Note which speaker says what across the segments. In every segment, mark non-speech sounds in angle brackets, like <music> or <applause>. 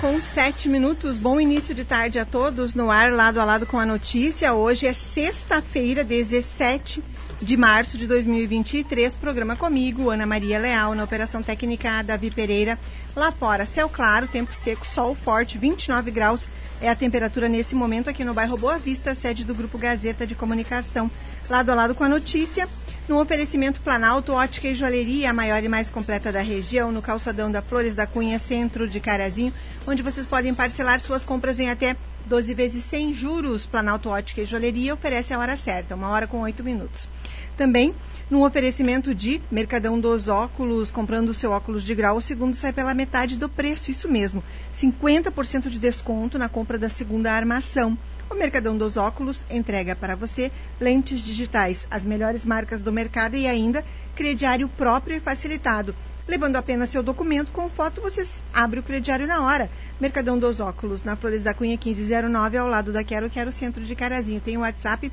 Speaker 1: com sete minutos. Bom início de tarde a todos no ar, lado a lado com a notícia. Hoje é sexta-feira, 17 de março de 2023. Programa comigo, Ana Maria Leal, na Operação Técnica Davi Pereira. Lá fora, céu claro, tempo seco, sol forte, 29 graus é a temperatura nesse momento aqui no bairro Boa Vista, sede do Grupo Gazeta de Comunicação. Lado a lado com a notícia, no oferecimento Planalto, ótica e joalheria, a maior e mais completa da região, no calçadão da Flores da Cunha, centro de Carazinho, onde vocês podem parcelar suas compras em até 12 vezes sem juros. Planalto Ótica e Joalheria oferece a hora certa, uma hora com oito minutos. Também no oferecimento de Mercadão dos Óculos, comprando o seu óculos de grau, o segundo sai pela metade do preço, isso mesmo, 50% de desconto na compra da segunda armação. O Mercadão dos Óculos entrega para você lentes digitais, as melhores marcas do mercado e ainda crediário próprio e facilitado. Levando apenas seu documento com foto, você abre o crediário na hora. Mercadão dos Óculos, na Flores da Cunha 1509, ao lado da Quero Quero Centro de Carazinho. Tem o WhatsApp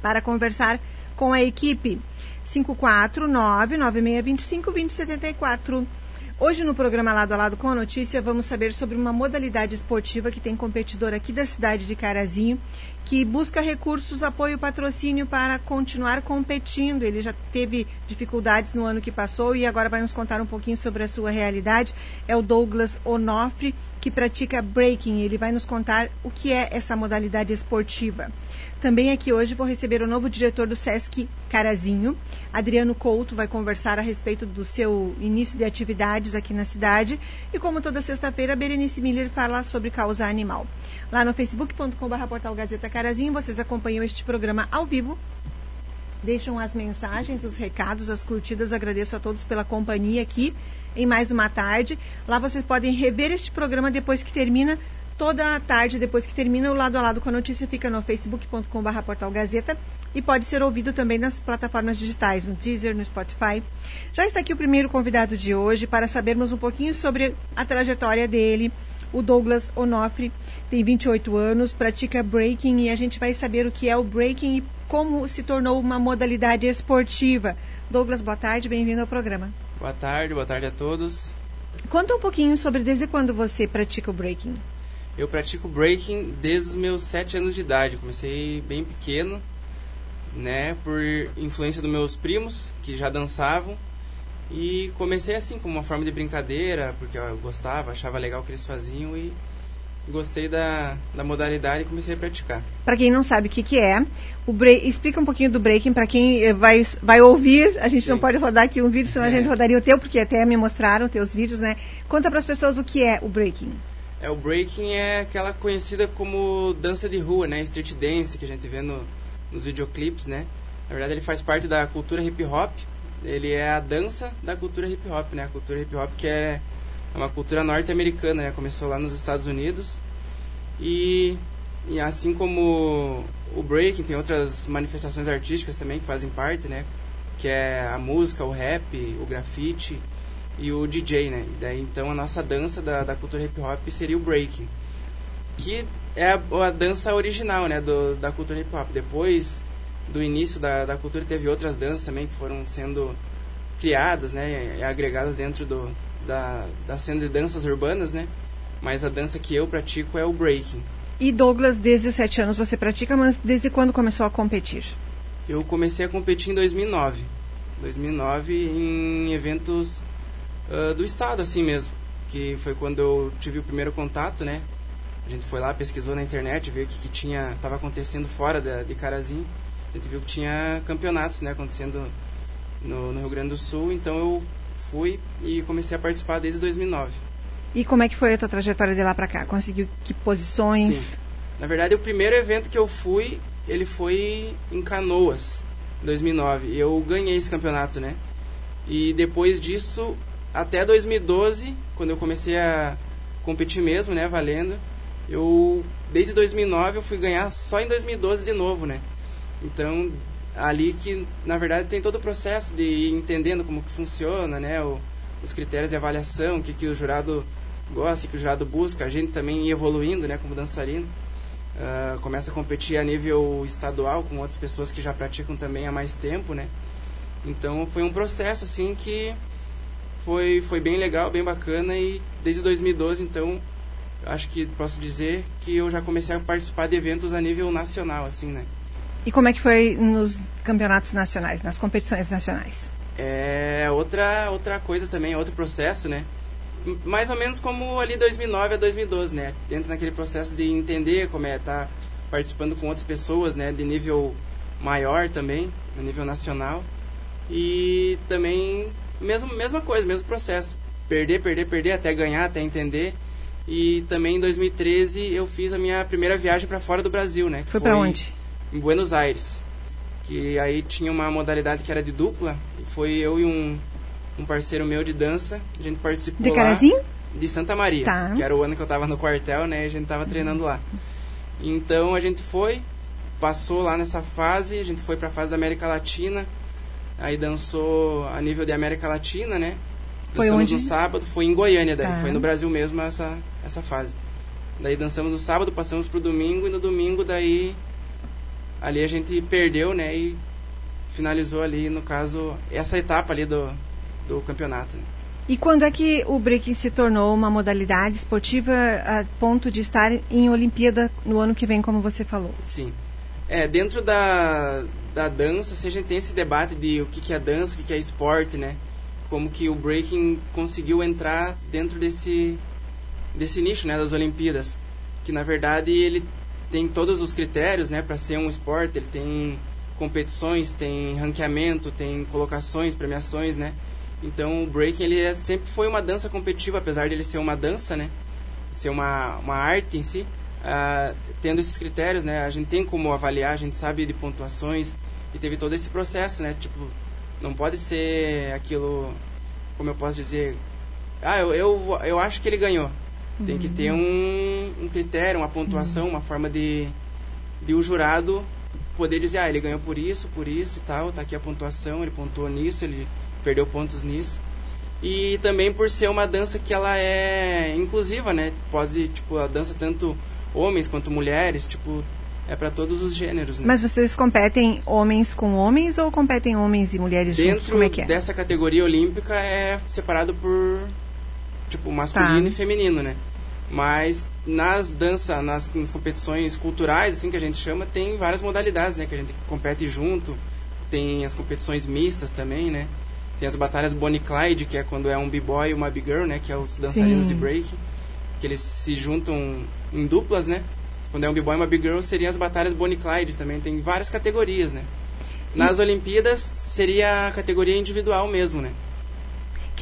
Speaker 1: para conversar com a equipe. 549-9625-2074. Hoje no programa Lado a Lado com a Notícia vamos saber sobre uma modalidade esportiva que tem competidor aqui da cidade de Carazinho, que busca recursos, apoio, patrocínio para continuar competindo. Ele já teve dificuldades no ano que passou e agora vai nos contar um pouquinho sobre a sua realidade. É o Douglas Onofre, que pratica breaking. Ele vai nos contar o que é essa modalidade esportiva. Também aqui hoje vou receber o novo diretor do SESC Carazinho, Adriano Couto, vai conversar a respeito do seu início de atividades aqui na cidade. E como toda sexta-feira, Berenice Miller fala sobre causa animal. Lá no facebook.com.br portal Gazeta Carazinho, vocês acompanham este programa ao vivo. Deixam as mensagens, os recados, as curtidas. Agradeço a todos pela companhia aqui em mais uma tarde. Lá vocês podem rever este programa depois que termina toda a tarde, depois que termina o lado a lado com a notícia, fica no facebook.com.br portal Gazeta e pode ser ouvido também nas plataformas digitais, no Deezer, no Spotify. Já está aqui o primeiro convidado de hoje para sabermos um pouquinho sobre a trajetória dele. O Douglas Onofre tem 28 anos, pratica breaking e a gente vai saber o que é o breaking e como se tornou uma modalidade esportiva. Douglas, boa tarde, bem-vindo ao programa.
Speaker 2: Boa tarde, boa tarde a todos.
Speaker 1: Conta um pouquinho sobre desde quando você pratica o breaking.
Speaker 2: Eu pratico breaking desde os meus 7 anos de idade. Comecei bem pequeno, né, por influência dos meus primos que já dançavam. E comecei assim, como uma forma de brincadeira, porque eu gostava, achava legal o que eles faziam e gostei da, da modalidade e comecei a praticar.
Speaker 1: Para quem não sabe o que, que é, o break, explica um pouquinho do breaking para quem eh, vai, vai ouvir. A gente Sim. não pode rodar aqui um vídeo, senão é. a gente rodaria o teu, porque até me mostraram teus vídeos, né? Conta para as pessoas o que é o breaking.
Speaker 2: É, o breaking é aquela conhecida como dança de rua, né? Street dance que a gente vê no, nos videoclipes, né? Na verdade, ele faz parte da cultura hip hop. Ele é a dança da cultura hip hop, né? A cultura hip hop que é uma cultura norte-americana, né? Começou lá nos Estados Unidos. E, e assim como o breaking, tem outras manifestações artísticas também que fazem parte, né? Que é a música, o rap, o grafite e o DJ, né? E daí então a nossa dança da, da cultura hip hop seria o breaking, que é a, a dança original, né, do, da cultura hip hop. Depois do início da, da cultura teve outras danças também que foram sendo criadas, né, e agregadas dentro do, da, da cena de danças urbanas, né? Mas a dança que eu pratico é o breaking.
Speaker 1: E Douglas, desde os sete anos você pratica, mas desde quando começou a competir?
Speaker 2: Eu comecei a competir em 2009. 2009 em eventos uh, do estado, assim mesmo. Que foi quando eu tive o primeiro contato, né? A gente foi lá, pesquisou na internet, viu o que, que tinha, estava acontecendo fora da, de Carazinho. A gente viu que tinha campeonatos, né, acontecendo no, no Rio Grande do Sul. Então eu fui e comecei a participar desde 2009.
Speaker 1: E como é que foi a tua trajetória de lá para cá? Conseguiu que posições? Sim.
Speaker 2: Na verdade, o primeiro evento que eu fui, ele foi em Canoas, 2009. E eu ganhei esse campeonato, né? E depois disso, até 2012, quando eu comecei a competir mesmo, né, valendo, eu desde 2009 eu fui ganhar só em 2012 de novo, né? Então, ali que na verdade tem todo o processo de ir entendendo como que funciona, né, o, os critérios de avaliação, o que que o jurado gosta, o que o jurado busca, a gente também evoluindo, né, como dançarino. Uh, começa a competir a nível estadual com outras pessoas que já praticam também há mais tempo, né? Então foi um processo assim que foi, foi bem legal, bem bacana e desde 2012 então acho que posso dizer que eu já comecei a participar de eventos a nível nacional, assim, né?
Speaker 1: E como é que foi nos campeonatos nacionais, nas competições nacionais?
Speaker 2: É outra outra coisa também, outro processo, né? Mais ou menos como ali 2009 a 2012, né? Dentro naquele processo de entender como é estar tá participando com outras pessoas, né? De nível maior também, a nível nacional. E também mesmo mesma coisa, mesmo processo. Perder, perder, perder até ganhar, até entender. E também em 2013 eu fiz a minha primeira viagem para fora do Brasil, né?
Speaker 1: Foi, foi para onde?
Speaker 2: Em Buenos Aires. Que aí tinha uma modalidade que era de dupla. E foi eu e um, um parceiro meu de dança. A gente participou
Speaker 1: de. Carazinho?
Speaker 2: De Santa Maria.
Speaker 1: Tá.
Speaker 2: Que era o ano que eu tava no quartel, né? E a gente tava treinando lá. Então a gente foi, passou lá nessa fase, a gente foi para a fase da América Latina. Aí dançou a nível de América Latina, né?
Speaker 1: Foi
Speaker 2: Dançamos
Speaker 1: onde?
Speaker 2: no sábado, foi em Goiânia daí,
Speaker 1: Tá.
Speaker 2: foi no Brasil mesmo essa, essa fase. Daí dançamos no sábado, passamos pro domingo e no domingo daí ali a gente perdeu, né? E finalizou ali, no caso, essa etapa ali do, do campeonato. né?
Speaker 1: E quando é que o breaking se tornou uma modalidade esportiva a ponto de estar em Olimpíada no ano que vem, como você falou?
Speaker 2: Sim. É, dentro da, da dança, se a gente tem esse debate de o que, que é dança, o que, que é esporte, né? Como que o breaking conseguiu entrar dentro desse, desse nicho, né, das Olimpíadas. Que, na verdade, ele tem todos os critérios, né, para ser um esporte. Ele tem competições, tem ranqueamento, tem colocações, premiações, né? Então, o breaking, ele é, sempre foi uma dança competitiva, apesar de ele ser uma dança, né? Ser uma, uma arte em si. Ah, tendo esses critérios, né? A gente tem como avaliar, a gente sabe de pontuações e teve todo esse processo, né? Tipo, não pode ser aquilo, como eu posso dizer, ah, eu, eu, eu acho que ele ganhou. Tem que ter um, um critério, uma pontuação, uma forma de, de o jurado poder dizer, ah, ele ganhou por isso, por isso e tal, tá aqui a pontuação, ele pontuou nisso, ele perdeu pontos nisso. E também por ser uma dança que ela é inclusiva, né? Pode, tipo, a dança tanto homens quanto mulheres, tipo, é para todos os gêneros, né?
Speaker 1: Mas vocês competem homens com homens ou competem homens e mulheres juntos?
Speaker 2: Dentro
Speaker 1: Como é que é?
Speaker 2: dessa categoria olímpica é separado por tipo masculino
Speaker 1: Tá.
Speaker 2: e feminino, né? Mas nas danças, nas, nas competições culturais, assim que a gente chama, tem várias modalidades, né? Que a gente compete junto. Tem as competições mistas também, né? Tem as batalhas Bonnie Clyde, que é quando é um b-boy e uma b-girl, né? Que é os dançarinos
Speaker 1: Sim.
Speaker 2: de break. Que eles se juntam em duplas, né? Quando é um b-boy e uma b-girl, seriam as batalhas Bonnie Clyde também. Tem várias categorias, né? Nas Olimpíadas, seria a categoria individual mesmo, né?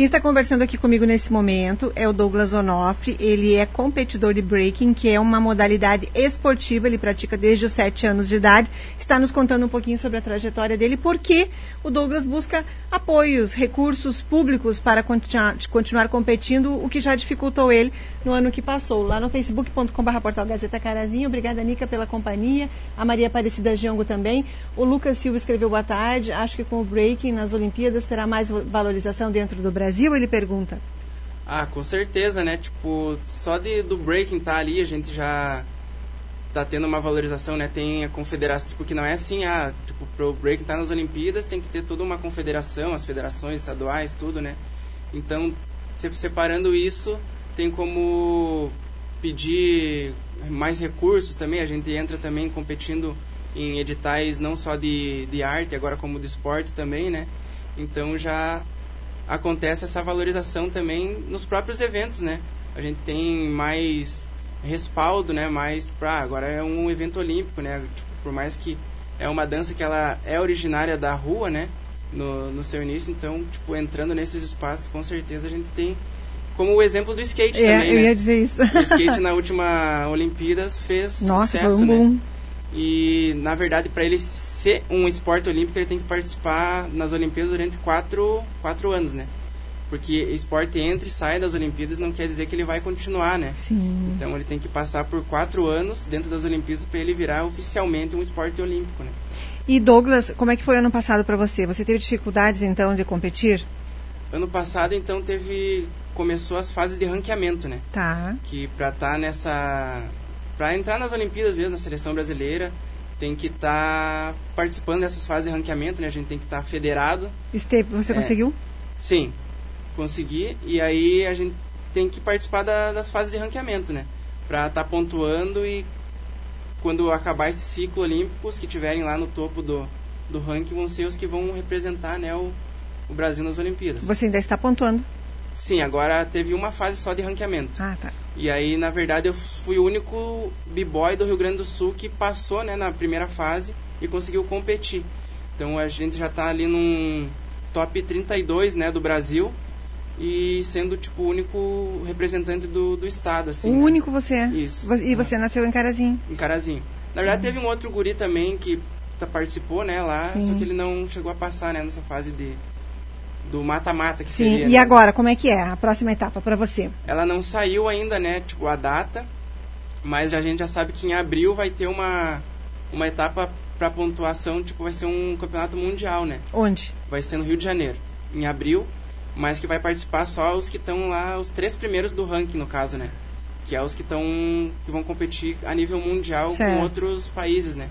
Speaker 1: Quem está conversando aqui comigo nesse momento é o Douglas Onofre. Ele é competidor de breaking, que é uma modalidade esportiva. Ele pratica desde os 7 anos de idade. Está nos contando um pouquinho sobre a trajetória dele, porque o Douglas busca apoios, recursos públicos para continuar, continuar competindo, o que já dificultou ele no ano que passou. Lá no facebook.com.br portal Gazeta Carazinho. Obrigada, Nica, pela companhia. A Maria Aparecida Giongo também. O Lucas Silva escreveu boa tarde. Acho que com o breaking nas Olimpíadas terá mais valorização dentro do Brasil? Ele pergunta.
Speaker 2: Ah, com certeza, né? Tipo, só de, do breaking tá ali, a gente já tá tendo uma valorização, né? Tem a confederação, porque não é assim, ah, tipo, pro breaking tá nas Olimpíadas, tem que ter toda uma confederação, as federações estaduais, tudo, né? Então, se- separando isso, tem como pedir mais recursos também, a gente entra também competindo em editais não só de, de arte, agora como de esporte também, né? Então já acontece essa valorização também nos próprios eventos, né? A gente tem mais respaldo, né? Mais pra agora é um evento olímpico, né? Tipo, por mais que é uma dança que ela é originária da rua, né? No, no seu início, então, tipo, entrando nesses espaços, com certeza a gente tem como o exemplo do skate
Speaker 1: É,
Speaker 2: também,
Speaker 1: eu
Speaker 2: né?
Speaker 1: ia dizer isso.
Speaker 2: O skate na última Olimpíadas fez <laughs>
Speaker 1: Nossa,
Speaker 2: sucesso,
Speaker 1: um
Speaker 2: né? E, na verdade, para ele ser um esporte olímpico, ele tem que participar nas Olimpíadas durante quatro, quatro anos, né? Porque esporte entra e sai das Olimpíadas não quer dizer que ele vai continuar, né?
Speaker 1: Sim.
Speaker 2: Então ele tem que passar por quatro anos dentro das Olimpíadas para ele virar oficialmente um esporte olímpico, né?
Speaker 1: E Douglas, como é que foi ano passado para você? Você teve dificuldades então de competir?
Speaker 2: Ano passado, então, teve... Começou as fases de ranqueamento, né?
Speaker 1: Tá.
Speaker 2: que para estar nessa para entrar nas Olimpíadas mesmo na seleção brasileira tem que estar participando dessas fases de ranqueamento né a gente tem que estar federado
Speaker 1: Esteve, você
Speaker 2: É.
Speaker 1: conseguiu?
Speaker 2: sim consegui e aí a gente tem que participar da- das fases de ranqueamento né para estar tá pontuando e quando acabar esse ciclo olímpico, os que tiverem lá no topo do, do ranking vão ser os que vão representar né, o, o Brasil nas Olimpíadas.
Speaker 1: Você ainda está pontuando?
Speaker 2: Sim, agora teve uma fase só de ranqueamento.
Speaker 1: Ah, tá.
Speaker 2: E aí, na verdade, eu fui o único b-boy do Rio Grande do Sul que passou né, na primeira fase e conseguiu competir. Então a gente já está ali num top 32 né, do Brasil e sendo tipo o único representante do, do estado. Assim,
Speaker 1: o
Speaker 2: né?
Speaker 1: único você é?
Speaker 2: Isso.
Speaker 1: E você nasceu em Carazinho?
Speaker 2: Em Carazinho. Na verdade, uhum. teve um outro guri também que tá, participou né, lá, Sim. só que ele não chegou a passar né, nessa fase de do mata-mata que
Speaker 1: Sim,
Speaker 2: seria.
Speaker 1: e
Speaker 2: né?
Speaker 1: agora, como é que é a próxima etapa para você?
Speaker 2: Ela não saiu ainda, né, tipo, a data, mas a gente já sabe que em abril vai ter uma, uma etapa para pontuação, tipo, vai ser um campeonato mundial, né?
Speaker 1: Onde?
Speaker 2: Vai ser no Rio de Janeiro, em abril, mas que vai participar só os que estão lá, os três primeiros do ranking, no caso, né? Que é os que estão que vão competir a nível mundial certo. com outros países, né?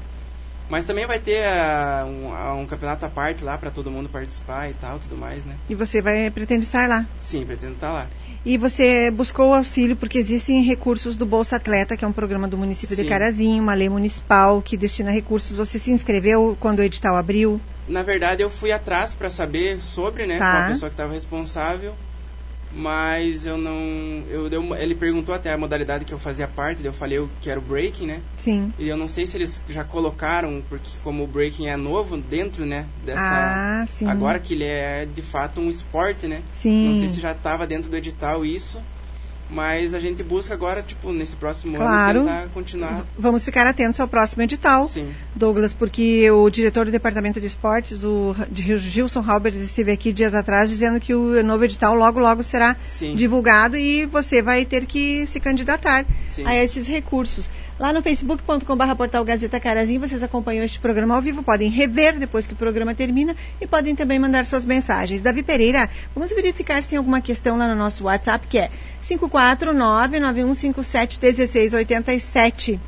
Speaker 2: Mas também vai ter uh, um, uh, um, campeonato à parte lá para todo mundo participar e tal, tudo mais, né?
Speaker 1: E você vai pretende estar lá?
Speaker 2: Sim, pretendo estar lá.
Speaker 1: E você buscou auxílio porque existem recursos do Bolsa Atleta, que é um programa do município Sim. de Carazinho, uma lei municipal que destina recursos. Você se inscreveu quando o edital abriu?
Speaker 2: Na verdade, eu fui atrás para saber sobre, né, tá. qual a pessoa que estava responsável mas eu não. Eu ele perguntou até a modalidade que eu fazia parte, eu falei que era o breaking, né?
Speaker 1: Sim.
Speaker 2: E eu não sei se eles já colocaram, porque como o breaking é novo dentro, né? Dessa.
Speaker 1: Ah, sim.
Speaker 2: Agora que ele é de fato um esporte, né?
Speaker 1: Sim.
Speaker 2: Não sei se já estava dentro do edital isso. Mas a gente busca agora, tipo, nesse próximo
Speaker 1: claro.
Speaker 2: ano, tentar continuar.
Speaker 1: Vamos ficar atentos ao próximo edital,
Speaker 2: Sim.
Speaker 1: Douglas, porque o diretor do Departamento de Esportes, o Gilson Halbert, esteve aqui dias atrás dizendo que o novo edital logo, logo será
Speaker 2: Sim.
Speaker 1: divulgado e você vai ter que se candidatar
Speaker 2: Sim.
Speaker 1: a esses recursos. Lá no facebook.com.br portal Gazeta Carazinho, vocês acompanham este programa ao vivo, podem rever depois que o programa termina e podem também mandar suas mensagens. Davi Pereira, vamos verificar se tem alguma questão lá no nosso WhatsApp, que é 549-9157-1687.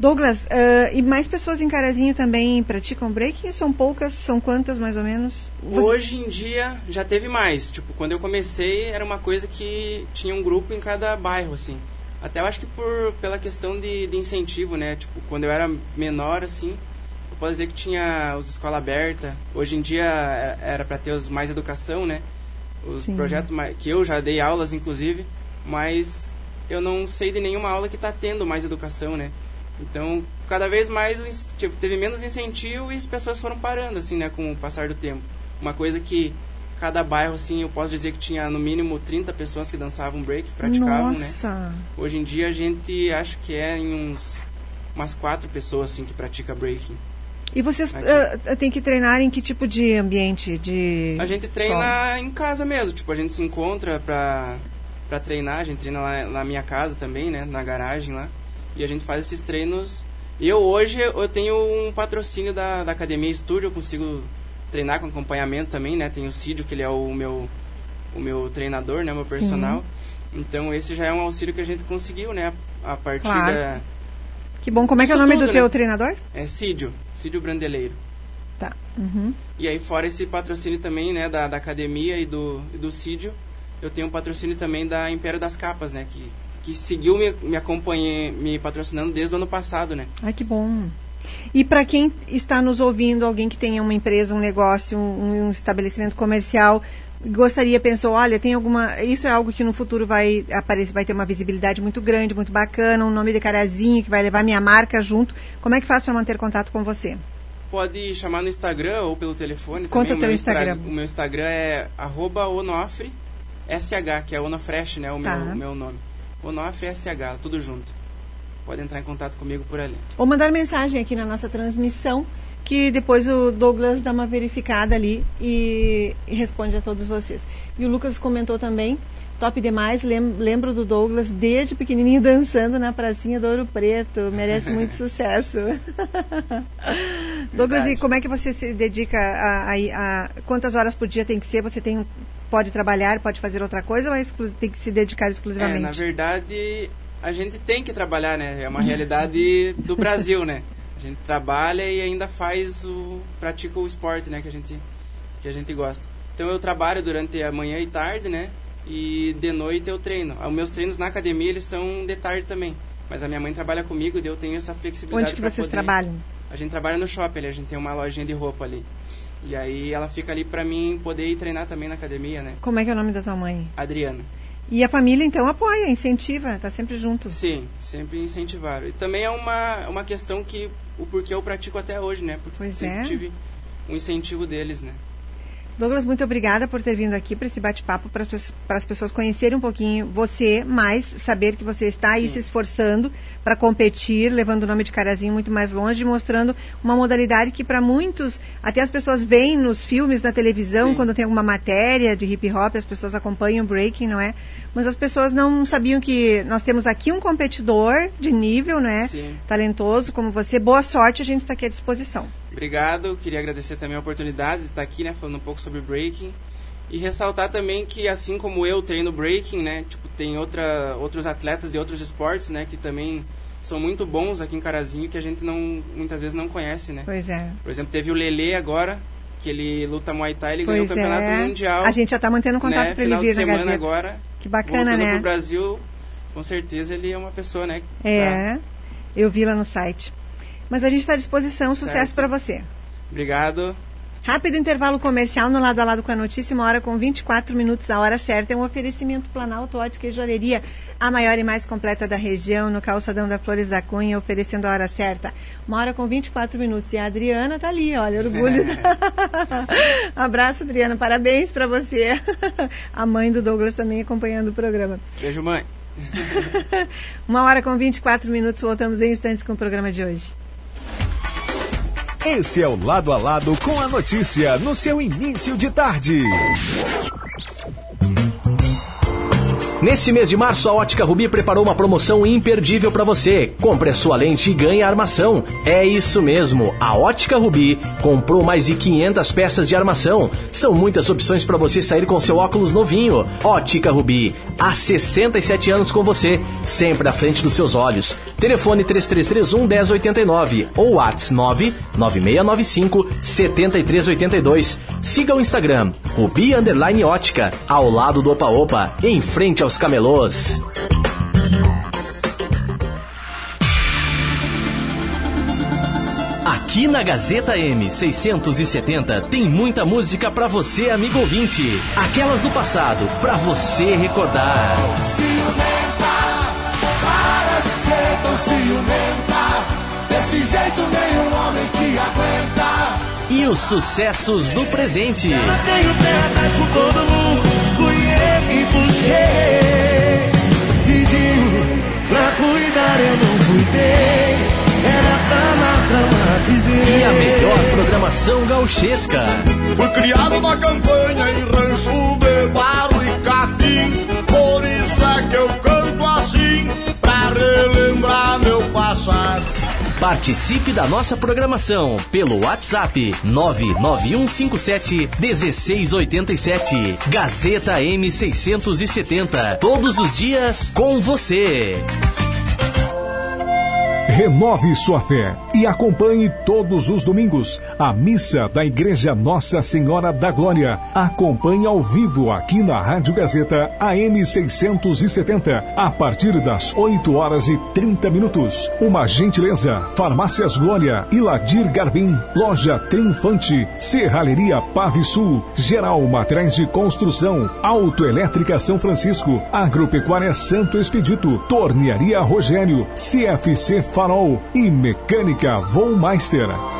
Speaker 1: Douglas, uh, e mais pessoas em Carazinho também praticam breaking? São poucas? São quantas, mais ou menos?
Speaker 2: Você... Hoje em dia já teve mais. Tipo, quando eu comecei era uma coisa que tinha um grupo em cada bairro, assim. Até eu acho que por, pela questão de, de incentivo, né? Tipo, quando eu era menor, assim, eu posso dizer que tinha os escola aberta. Hoje em dia era para ter os mais educação, né? Os Sim. projetos mais, que eu já dei aulas, inclusive, mas eu não sei de nenhuma aula que está tendo mais educação, né? Então, cada vez mais, tipo, teve menos incentivo e as pessoas foram parando, assim, né, com o passar do tempo. Uma coisa que cada bairro, assim, eu posso dizer que tinha no mínimo 30 pessoas que dançavam break, praticavam, né?
Speaker 1: Nossa. né?
Speaker 2: Hoje em dia a gente acho que é em uns umas quatro pessoas assim que pratica breaking.
Speaker 1: E vocês uh, têm que treinar em que tipo de ambiente? De
Speaker 2: a gente treina em casa mesmo, tipo, a gente se encontra pra, pra treinar, a gente treina lá na minha casa também, né? Na garagem lá. E a gente faz esses treinos. Eu hoje eu tenho um patrocínio da, da academia estúdio, eu consigo treinar com acompanhamento também, né? Tem o Cídio, que ele é o meu, o meu treinador, né? O meu personal. Sim. Então esse já é um auxílio que a gente conseguiu, né? A partir claro. da...
Speaker 1: Que bom. Como é que é o nome tudo, do teu né? treinador?
Speaker 2: É Cídio. Cídio Brandeleiro.
Speaker 1: Tá. Uhum.
Speaker 2: E aí fora esse patrocínio também, né? Da, da academia e do, e do Cídio, eu tenho um patrocínio também da Império das Capas, né? Que, que seguiu me, me acompanhando, me patrocinando desde o ano passado, né?
Speaker 1: Ai, que bom. E para quem está nos ouvindo, alguém que tenha uma empresa, um negócio, um, um, estabelecimento comercial, gostaria, pensou, olha, tem alguma. Isso é algo que no futuro vai aparecer, vai ter uma visibilidade muito grande, muito bacana, um nome de carazinho que vai levar minha marca junto. Como é que faz para manter contato com você?
Speaker 2: Pode chamar no Instagram ou pelo telefone.
Speaker 1: Conta
Speaker 2: também.
Speaker 1: o teu Instagram.
Speaker 2: O meu Instagram é onofre, SH, que é Onofresh, né? O tá. meu, meu nome. Onofre SH, tudo junto pode entrar em contato comigo por ali.
Speaker 1: Ou mandar mensagem aqui na nossa transmissão, que depois o Douglas dá uma verificada ali e, e responde a todos vocês. E o Lucas comentou também, top demais, lembro do Douglas desde pequenininho dançando na pracinha do Ouro Preto, merece muito <laughs> sucesso. <laughs> Douglas, e como é que você se dedica a, a, a, quantas horas por dia tem que ser? Você tem pode trabalhar, pode fazer outra coisa ou é tem que se dedicar exclusivamente? É,
Speaker 2: na verdade, a gente tem que trabalhar, né? É uma realidade do Brasil, né? A gente trabalha e ainda faz o pratica o esporte, né, que a gente que a gente gosta. Então eu trabalho durante a manhã e tarde, né? E de noite eu treino. Os meus treinos na academia eles são de tarde também. Mas a minha mãe trabalha comigo e eu tenho essa flexibilidade.
Speaker 1: Onde que vocês
Speaker 2: poder...
Speaker 1: trabalham?
Speaker 2: A gente trabalha no shopping, a gente tem uma lojinha de roupa ali. E aí ela fica ali para mim poder ir treinar também na academia, né?
Speaker 1: Como é que é o nome da tua mãe?
Speaker 2: Adriana.
Speaker 1: E a família então apoia, incentiva, tá sempre junto.
Speaker 2: Sim, sempre incentivaram. E também é uma, uma questão que o porquê eu pratico até hoje, né? Porque
Speaker 1: pois
Speaker 2: sempre
Speaker 1: é.
Speaker 2: tive um incentivo deles, né?
Speaker 1: Douglas, muito obrigada por ter vindo aqui para esse bate-papo, para as pessoas conhecerem um pouquinho você, mais saber que você está aí
Speaker 2: Sim.
Speaker 1: se esforçando para competir, levando o nome de Carazinho muito mais longe, mostrando uma modalidade que para muitos, até as pessoas veem nos filmes, na televisão,
Speaker 2: Sim.
Speaker 1: quando tem alguma matéria de hip hop, as pessoas acompanham o breaking, não é? Mas as pessoas não sabiam que nós temos aqui um competidor de nível, né?
Speaker 2: Sim.
Speaker 1: Talentoso como você. Boa sorte, a gente está aqui à disposição.
Speaker 2: Obrigado, queria agradecer também a oportunidade de estar aqui, né, falando um pouco sobre breaking e ressaltar também que assim como eu treino breaking, né, tipo tem outra, outros atletas de outros esportes, né, que também são muito bons aqui em Carazinho que a gente não muitas vezes não conhece, né.
Speaker 1: Pois é.
Speaker 2: Por exemplo, teve o Lele agora, que ele luta Muay Thai, ele ganhou o
Speaker 1: Pois
Speaker 2: campeonato
Speaker 1: é.
Speaker 2: mundial.
Speaker 1: A gente já está mantendo contato
Speaker 2: né,
Speaker 1: para ele
Speaker 2: final
Speaker 1: vir
Speaker 2: semana
Speaker 1: Gazeta.
Speaker 2: agora.
Speaker 1: Que bacana, né?
Speaker 2: pro Brasil, com certeza ele é uma pessoa, né?
Speaker 1: É,
Speaker 2: tá-
Speaker 1: eu vi lá no site. Mas a gente está à disposição, sucesso para você.
Speaker 2: Obrigado.
Speaker 1: Rápido intervalo comercial no lado a lado com a notícia, uma hora com 24 minutos, a hora certa. É um oferecimento Planalto Ótica e Joalheria, a maior e mais completa da região, no calçadão da Flores da Cunha, oferecendo a hora certa. Uma hora com 24 minutos. E a Adriana tá ali, olha, orgulho. <laughs> Abraço, Adriana, parabéns para você. a mãe do Douglas também acompanhando o programa.
Speaker 2: Beijo, mãe. <laughs>
Speaker 1: Uma hora com 24 minutos, voltamos em instantes com o programa de hoje.
Speaker 3: Esse é o Lado a Lado com a notícia no seu início de tarde.
Speaker 4: Nesse mês de março, a Ótica Rubi preparou uma promoção imperdível para você. Compre a sua lente e ganhe a armação. É isso mesmo, a Ótica Rubi comprou mais de 500 peças de armação. São muitas opções para você sair com seu óculos novinho. Ótica Rubi, há 67 anos com você, sempre à frente dos seus olhos. Telefone 3331 1089 ou WhatsApp 99695 7382. Siga o Instagram, Rubi Underline Ótica, ao lado do Opa Opa, em frente aos camelôs. Aqui na Gazeta M670 tem muita música pra você, amigo ouvinte. Aquelas do passado, pra você recordar.
Speaker 5: Ciumenta. Desse jeito nenhum homem te aguenta.
Speaker 4: E os sucessos do presente.
Speaker 5: Tenho pé atrás com todo mundo, fui eu que puxei. Pediu pra cuidar, eu não cuidei. Era pra na trama dizer.
Speaker 4: E a melhor programação gauchesca.
Speaker 5: Fui criado na campanha em rancho
Speaker 4: Participe da nossa programação pelo WhatsApp 99157 1687. Gazeta M670. Todos os dias com você.
Speaker 3: Renove sua fé e acompanhe todos os domingos a missa da Igreja Nossa Senhora da Glória. Acompanhe ao vivo aqui na Rádio Gazeta AM 670 a partir das 8 horas e 30 minutos. Uma gentileza: Farmácias Glória, Iladir Garbim, Loja Triunfante, Serralheria Pave Sul, Geral Materiais de Construção, Autoelétrica São Francisco, Agropecuária Santo Expedito, Tornearia Rogério, CFC Farol e Mecânica Vollmeister.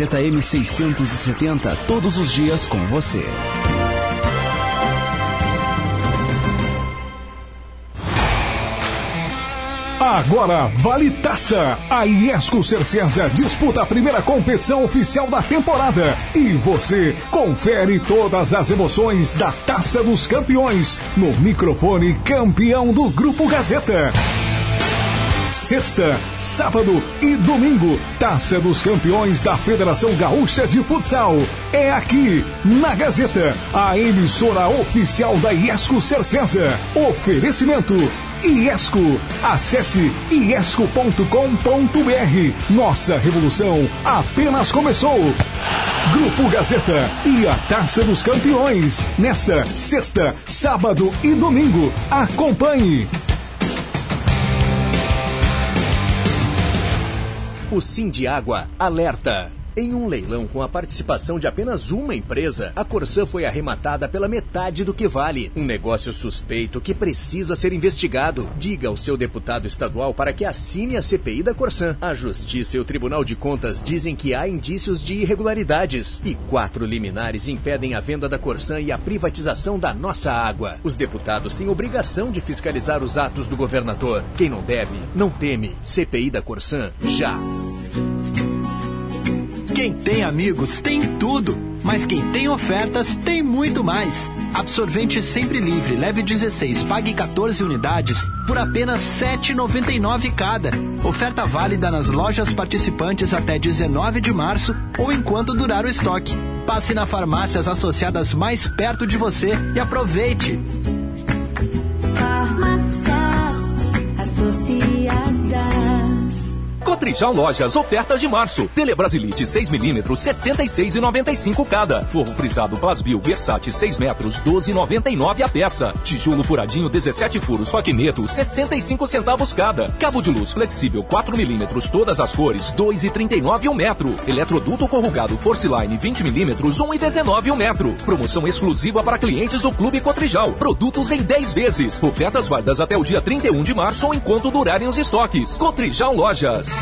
Speaker 6: M670, todos os dias com você.
Speaker 3: Agora vale taça. A Iesco Cercesa disputa a primeira competição oficial da temporada. E você confere todas as emoções da Taça dos Campeões no microfone campeão do Grupo Gazeta. Sexta, sábado e domingo, Taça dos Campeões da Federação Gaúcha de Futsal. É aqui, na Gazeta, a emissora oficial da Iesco Cercesa. Oferecimento Iesco. Acesse iesco.com.br. Nossa revolução apenas começou. Grupo Gazeta e a Taça dos Campeões. Nesta sexta, sábado e domingo. Acompanhe.
Speaker 7: O Sim de Água alerta. Em um leilão com a participação de apenas uma empresa, a Corsã foi arrematada pela metade do que vale. Um negócio suspeito que precisa ser investigado. Diga ao seu deputado estadual para que assine a CPI da Corsã. A Justiça e o Tribunal de Contas dizem que há indícios de irregularidades. E quatro liminares impedem a venda da Corsã e a privatização da nossa água. Os deputados têm obrigação de fiscalizar os atos do governador. Quem não deve, não teme. CPI da Corsã, já.
Speaker 8: Quem tem amigos tem tudo, mas quem tem ofertas tem muito mais. Absorvente sempre livre, leve 16, pague 14 unidades por apenas R$ 7,99 cada. Oferta válida nas lojas participantes até 19 de março ou enquanto durar o estoque. Passe na farmácias associadas mais perto de você e aproveite.
Speaker 9: Cotrijal Lojas, ofertas de março. Telebrasilite 6mm, 66,95 cada. Forro frisado Plasbil Versace 6 metros, 12,99 a peça. Tijolo furadinho 17 furos Faquineto, 65 centavos cada. Cabo de luz flexível 4mm, todas as cores, 2,39 o metro. Eletroduto corrugado Forceline 20mm, 1,19 o metro. Promoção exclusiva para clientes do Clube Cotrijal. Produtos em 10 vezes. Ofertas válidas até o dia 31 de março ou enquanto durarem os estoques. Cotrijal Lojas.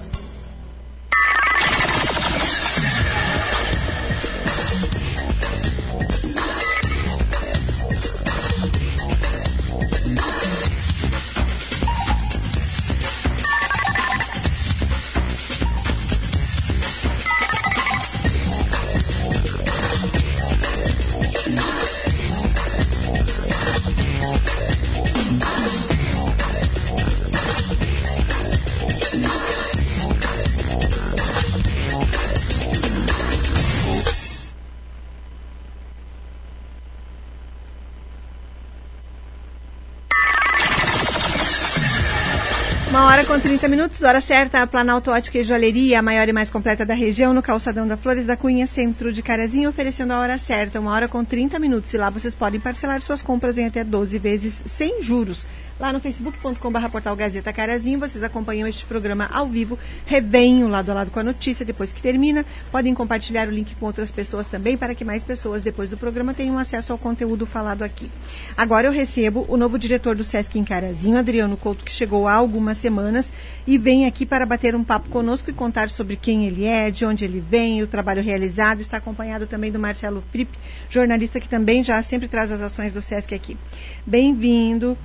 Speaker 1: Uma hora com 30 minutos, hora certa, a Planalto Ótica e Joalheria, a maior e mais completa da região, no calçadão da Flores da Cunha, centro de Carazinho, oferecendo a hora certa, uma hora com 30 minutos. E lá vocês podem parcelar suas compras em até 12 vezes sem juros. Lá no facebook.com.br portal Gazeta Carazinho, vocês acompanham este programa ao vivo, revenham lado a lado com a notícia depois que termina. Podem compartilhar o link com outras pessoas também, para que mais pessoas depois do programa tenham acesso ao conteúdo falado aqui. Agora eu recebo o novo diretor do Sesc em Carazinho, Adriano Couto, que chegou há algumas semanas e vem aqui para bater um papo conosco e contar sobre quem ele é, de onde ele vem, o trabalho realizado. Está acompanhado também do Marcelo Fripp, jornalista que também já sempre traz as ações do Sesc aqui. Bem-vindo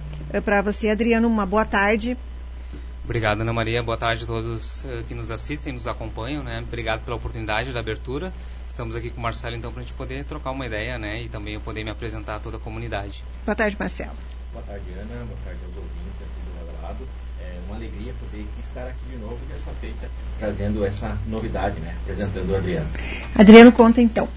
Speaker 1: para você, Adriano. Uma boa tarde.
Speaker 10: Obrigado, Ana Maria. Boa tarde a todos uh, que nos assistem, nos acompanham. Né? Obrigado pela oportunidade da abertura. Estamos aqui com o Marcelo, então, para a gente poder trocar uma ideia né? e também eu poder me apresentar a toda a comunidade.
Speaker 1: Boa tarde, Marcelo.
Speaker 11: Boa tarde, Ana. Boa tarde aos ouvintes aqui do meu lado. É uma alegria poder estar aqui de novo dessa feita, trazendo essa novidade, né? apresentando o Adriano.
Speaker 1: Adriano, conta então.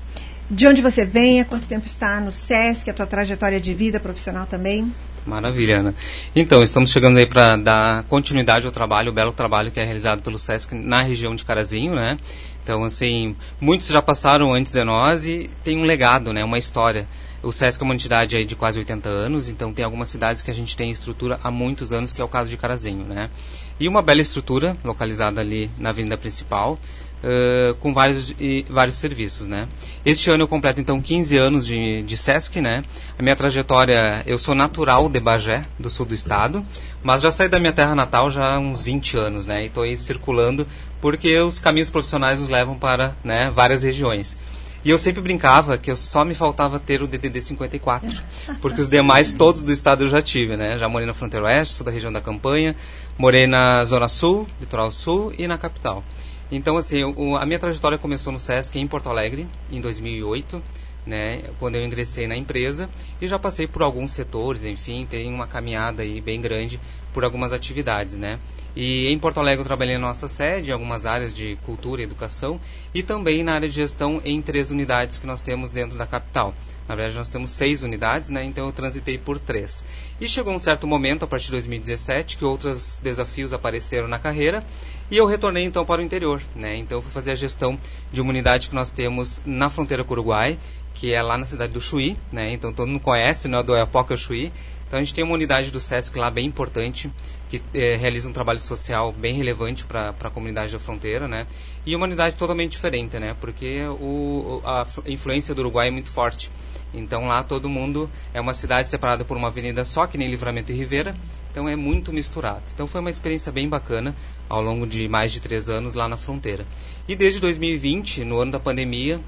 Speaker 1: De onde você vem, há quanto tempo está no SESC, a tua trajetória de vida profissional também?
Speaker 10: Maravilha, Ana. Então, estamos chegando aí para dar continuidade ao trabalho, o belo trabalho que é realizado pelo SESC na região de Carazinho, né? Então, assim, muitos já passaram antes de nós e tem um legado, né? Uma história. O SESC é uma entidade aí de quase 80 anos, então tem algumas cidades que a gente tem estrutura há muitos anos, que é o caso de Carazinho, né? E uma bela estrutura localizada ali na avenida principal, Uh, com vários, e, vários serviços, né? Este ano eu completo então 15 anos de, de SESC, né? A minha trajetória, eu sou natural de Bagé, do sul do estado, mas já saí da minha terra natal já há uns 20 anos, né? E estou aí circulando porque os caminhos profissionais nos levam para né, várias regiões. E eu sempre brincava que eu só me faltava ter o DDD 54, <laughs> porque os demais todos do estado eu já tive, né? Já morei na fronteira oeste, sou da região da campanha, morei na zona sul, litoral sul e na capital. Então, assim, o, a minha trajetória começou no SESC em Porto Alegre, em 2008, né, quando eu ingressei na empresa, e já passei por alguns setores, enfim, tem uma caminhada aí bem grande por algumas atividades, né. E em Porto Alegre eu trabalhei na nossa sede, em algumas áreas de cultura e educação, e também na área de gestão em três unidades que nós temos dentro da capital. Na verdade, nós temos seis unidades, né? então eu transitei por três. E chegou um certo momento, a partir de 2017, que outros desafios apareceram na carreira, e eu retornei então para o interior. Né? Então fui fazer a gestão de uma unidade que nós temos na fronteira com o Uruguai, que é lá na cidade do Chuí, né? então todo mundo conhece, né? do Oiapoque Chuí. Então a gente tem uma unidade do SESC lá bem importante, que eh, realiza um trabalho social bem relevante para a comunidade da fronteira, né? E uma unidade totalmente diferente, né? Porque o, a influência do Uruguai é muito forte. Então lá todo mundo é uma cidade separada por uma avenida só, que nem Livramento e Rivera. Então é muito misturado. Então foi uma experiência bem bacana ao longo de mais de três anos lá na fronteira. E desde 2020, no ano da pandemia,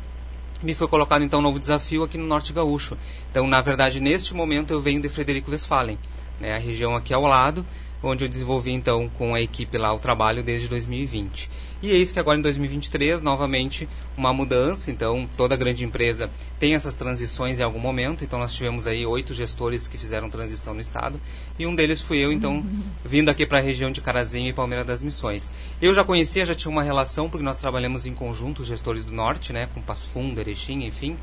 Speaker 10: me foi colocado então um novo desafio aqui no Norte Gaúcho. Então, na verdade, neste momento eu venho de Frederico Westphalen, né, a região aqui ao lado, onde eu desenvolvi então com a equipe lá o trabalho desde 2020. E eis que agora em 2023, novamente, uma mudança, então toda grande empresa tem essas transições em algum momento, então nós tivemos aí oito gestores que fizeram transição no estado, e um deles fui eu, então, vindo aqui para a região de Carazinho e Palmeira das Missões. Eu já conhecia, já tinha uma relação, porque nós trabalhamos em conjunto, os gestores do Norte, né, com Passo Fundo, Erechim, enfim,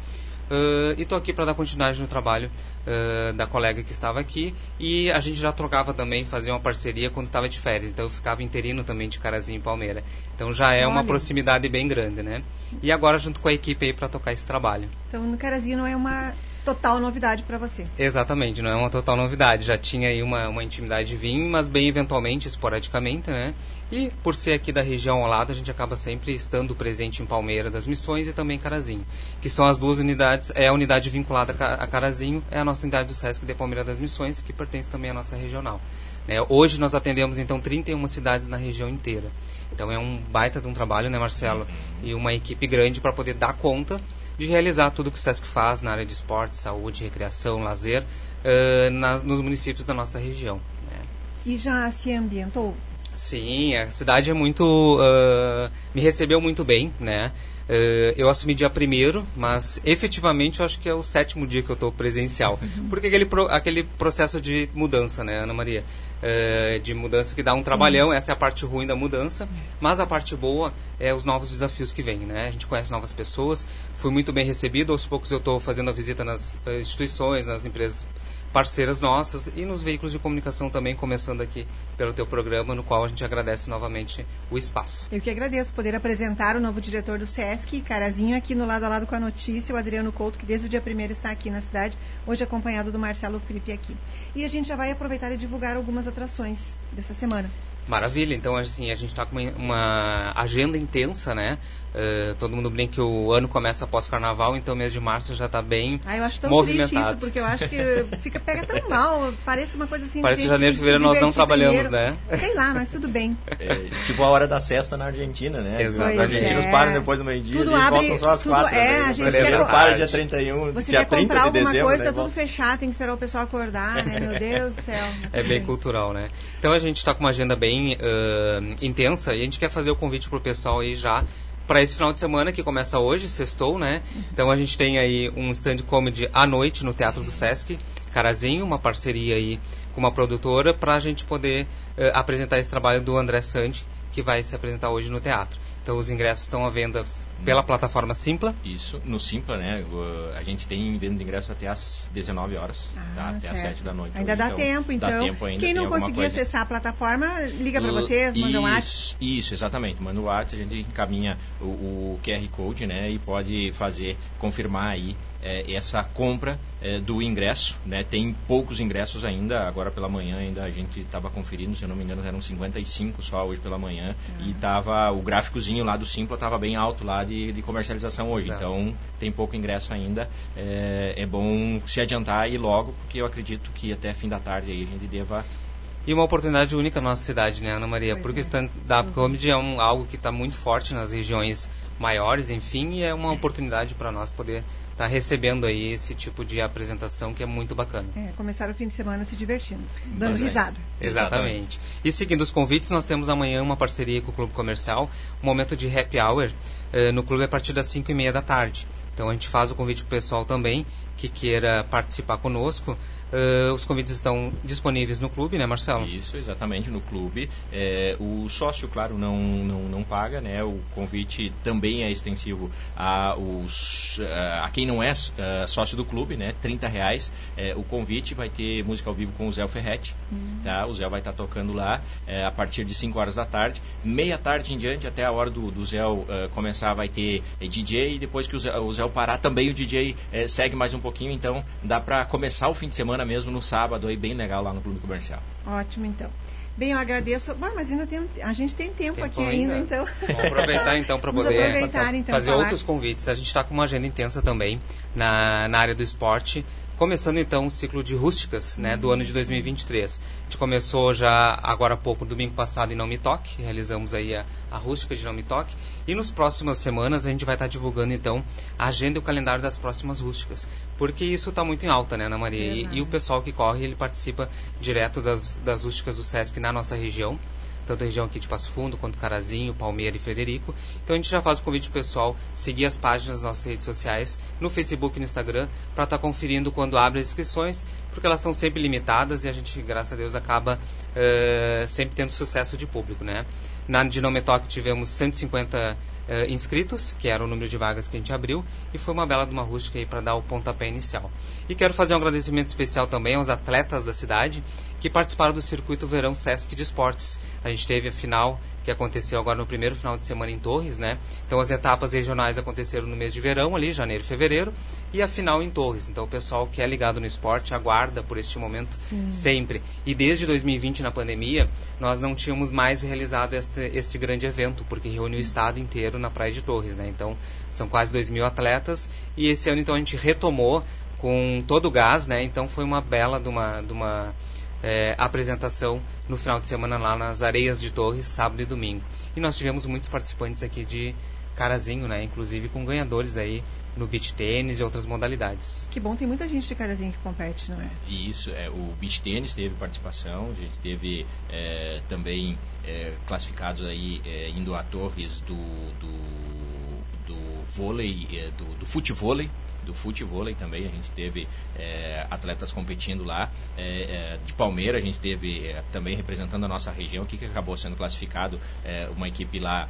Speaker 10: Uh, e estou aqui para dar continuidade no trabalho uh, da colega que estava aqui. E a gente já trocava também, fazia uma parceria quando estava de férias. Então eu ficava interino também de Carazinho e Palmeira. Então já é uma
Speaker 1: Olha.
Speaker 10: proximidade bem grande, né? E agora junto com a equipe aí para tocar esse trabalho.
Speaker 1: Então, no Carazinho não é uma total novidade para você.
Speaker 10: Exatamente, não é uma total novidade. Já tinha aí uma, uma intimidade de vir, mas bem eventualmente, esporadicamente, né? E por ser aqui da região ao lado, a gente acaba sempre estando presente em Palmeira das Missões e também Carazinho, que são as duas unidades, é a unidade vinculada a Ca- a Carazinho, é a nossa unidade do SESC de Palmeira das Missões, que pertence também à nossa regional. né? Hoje nós atendemos então 31 cidades na região inteira. Então é um baita de um trabalho, né, Marcelo? E uma equipe grande para poder dar conta de realizar tudo que o SESC faz na área de esporte, saúde, recreação, lazer, eh, nas, nos municípios da nossa região. né?
Speaker 1: E já se ambientou?
Speaker 10: Sim, a cidade é muito. ah, me recebeu muito bem, né? Ah, eu assumi dia primeiro, mas efetivamente eu acho que é o sétimo dia que eu estou presencial. Porque aquele, pro- aquele processo de mudança, né, Ana Maria? Ah, de mudança que dá um trabalhão, essa é a parte ruim da mudança, mas a parte boa é os novos desafios que vêm, né? A gente conhece novas pessoas, fui muito bem recebido, aos poucos eu estou fazendo a visita nas instituições, nas empresas parceiras nossas e nos veículos de comunicação também, começando aqui pelo teu programa, no qual a gente agradece novamente o espaço.
Speaker 1: Eu que agradeço poder apresentar o novo diretor do SESC, Carazinho, aqui no lado a lado com a notícia, o Adriano Couto, que desde o dia primeiro está aqui na cidade, hoje acompanhado do Marcelo Felipe aqui. E a gente já vai aproveitar e divulgar algumas atrações dessa semana.
Speaker 10: Maravilha, então assim, a gente está com uma, uma agenda intensa, né? Eh, todo mundo brinca que o ano começa após carnaval, então o mês de março já está bem
Speaker 1: Ah, eu acho tão triste
Speaker 10: movimentado.
Speaker 1: isso, porque eu acho que fica, pega tão <laughs> mal, parece uma coisa assim... de
Speaker 10: Parece
Speaker 1: gente
Speaker 10: janeiro, fevereiro nós não trabalhamos, né?
Speaker 1: Sei lá, mas tudo bem. <laughs>
Speaker 11: É, tipo a hora da cesta na Argentina, né?
Speaker 10: Exato.
Speaker 11: Os argentinos
Speaker 1: é.
Speaker 11: param depois do meio-dia e
Speaker 1: abre-
Speaker 11: voltam só às
Speaker 1: tudo-
Speaker 11: quatro.
Speaker 1: é,
Speaker 11: né?
Speaker 1: a gente quer-
Speaker 11: para dia 31,
Speaker 1: Você
Speaker 11: dia
Speaker 1: quer
Speaker 11: 30
Speaker 1: comprar
Speaker 11: de
Speaker 1: alguma
Speaker 11: dezembro,
Speaker 1: coisa,
Speaker 11: né?
Speaker 1: tá tudo fechado, tem que esperar o pessoal acordar, né? <laughs> Meu Deus do céu.
Speaker 10: É bem cultural, né? Então a gente está com uma agenda bem ãh, intensa e a gente quer fazer o convite pro pessoal aí já para esse final de semana que começa hoje, sextou, né? Então a gente tem aí um stand comedy à noite no Teatro do Sesc, Carazinho, uma parceria aí com uma produtora para a gente poder ãh, apresentar esse trabalho do André Sandi, que vai se apresentar hoje no teatro. Então os ingressos estão à venda pela plataforma Simpla.
Speaker 11: Isso, no Simpla, né? A gente tem venda de ingresso até às 19 horas, tá? Até às
Speaker 1: Ah, certo.
Speaker 11: 7 da noite.
Speaker 1: Ainda
Speaker 11: hoje,
Speaker 1: dá tempo, então.
Speaker 11: Dá tempo ainda,
Speaker 1: Quem não conseguir
Speaker 11: coisa.
Speaker 1: acessar a plataforma, liga para
Speaker 11: Uh,
Speaker 1: vocês, manda um WhatsApp.
Speaker 11: isso, Isso, exatamente. Manda o WhatsApp, a gente encaminha o, o QR Code, né? E pode fazer, confirmar aí eh, essa compra eh, do ingresso, né? Tem poucos ingressos ainda, agora pela manhã ainda a gente estava conferindo, se eu não me engano eram 55 só hoje pela manhã e tava o gráficozinho lá do Simpla estava bem alto lá de, de comercialização hoje,
Speaker 10: Exato.
Speaker 11: então tem pouco ingresso ainda, é, é bom se adiantar e ir logo, porque eu acredito que até fim da tarde aí a gente deva
Speaker 10: E uma oportunidade única na nossa cidade, né, Ana Maria?
Speaker 1: Pois
Speaker 10: Porque
Speaker 1: é.
Speaker 10: stand-up comedy é um, algo que está muito forte nas regiões maiores, enfim, e é uma oportunidade para nós poder estar recebendo aí esse tipo de apresentação que é muito bacana.
Speaker 1: É, começaram o fim de semana se divertindo, dando
Speaker 10: é.
Speaker 1: risada.
Speaker 10: Exatamente. E seguindo os convites, nós temos amanhã uma parceria com o Clube Comercial, um momento de happy hour eh, no clube a partir das 5 e meia da tarde. Então a gente faz o convite para o pessoal também que queira participar conosco. Eh, os convites estão disponíveis no clube, né, Marcelo?
Speaker 11: Isso, exatamente, no clube. É, o sócio, claro, não, não, não paga, né? O convite também é extensivo a, os, a a quem não é eh, sócio do clube, né? 30 reais. É, o convite vai ter música ao vivo com o Zé Ferretti, tá? O Zé vai estar tocando lá é, a partir de 5 horas da tarde. Meia tarde em diante, até a hora do, do Zé eh, começar, vai ter eh, DJ. E depois que o Zé, o Zé parar, também o DJ eh, segue mais um pouquinho. Então, dá para começar o fim de semana mesmo no sábado, aí bem legal lá no Clube Comercial.
Speaker 1: Ótimo, então. Bem, eu agradeço. Bom, mas ainda tem, a gente tem tempo,
Speaker 10: Tempo
Speaker 1: aqui ainda,
Speaker 10: ainda.
Speaker 1: então.
Speaker 10: Vamos aproveitar então para poder
Speaker 1: aproveitar, então,
Speaker 10: fazer
Speaker 1: falar.
Speaker 10: outros convites. A gente está com uma agenda intensa também na, na área do esporte. Começando então o ciclo de rústicas né, do ano de 2023. A gente começou já agora há pouco, domingo passado, em Não Me Toque. Realizamos aí a, a rústica de Não Me Toque. E nas próximas semanas a gente vai estar divulgando então a agenda e o calendário das próximas rústicas. Porque isso está muito em alta, né, Ana Maria? E, e o pessoal que corre, ele participa direto das, das rústicas do Sesc na nossa região tanto a região aqui de Passo Fundo, quanto Carazinho, Palmeira e Frederico. Então a gente já faz o convite pro pessoal seguir as páginas das nossas redes sociais, no Facebook e no Instagram, para estar conferindo quando abre as inscrições, porque elas são sempre limitadas e a gente, graças a Deus, acaba eh, sempre tendo sucesso de público, né? Na Dinometalk tivemos 150 eh, inscritos, que era o número de vagas que a gente abriu, e foi uma bela de uma rústica aí para dar o pontapé inicial. E quero fazer um agradecimento especial também aos atletas da cidade que participaram do circuito Verão Sesc de Esportes. A gente teve a final que aconteceu agora no primeiro final de semana em Torres, né? Então as etapas regionais aconteceram no mês de verão ali, janeiro e fevereiro, e a final em Torres. Então o pessoal que é ligado no esporte aguarda por este momento
Speaker 1: Sim.
Speaker 10: sempre. E desde 2020 na pandemia, nós não tínhamos mais realizado este, este grande evento, porque reuniu o estado inteiro na Praia de Torres, né? Então são quase 2 mil atletas e esse ano então a gente retomou com todo o gás, né? Então foi uma bela de uma, de uma eh, apresentação no final de semana lá nas Areias de Torres, sábado e domingo. E nós tivemos muitos participantes aqui de Carazinho, né? Inclusive com ganhadores aí no beach tênis e outras modalidades.
Speaker 1: Que bom, tem muita gente de carazinho que compete, não é?
Speaker 11: E isso, é, o beach tênis teve participação, a gente teve é, também é, classificados aí é, indo a torres do, do, do vôlei, é, do, do futevôlei, do futevôlei também, a gente teve é, atletas competindo lá. É, de Palmeira, a gente teve também representando a nossa região, aqui que acabou sendo classificado uma equipe lá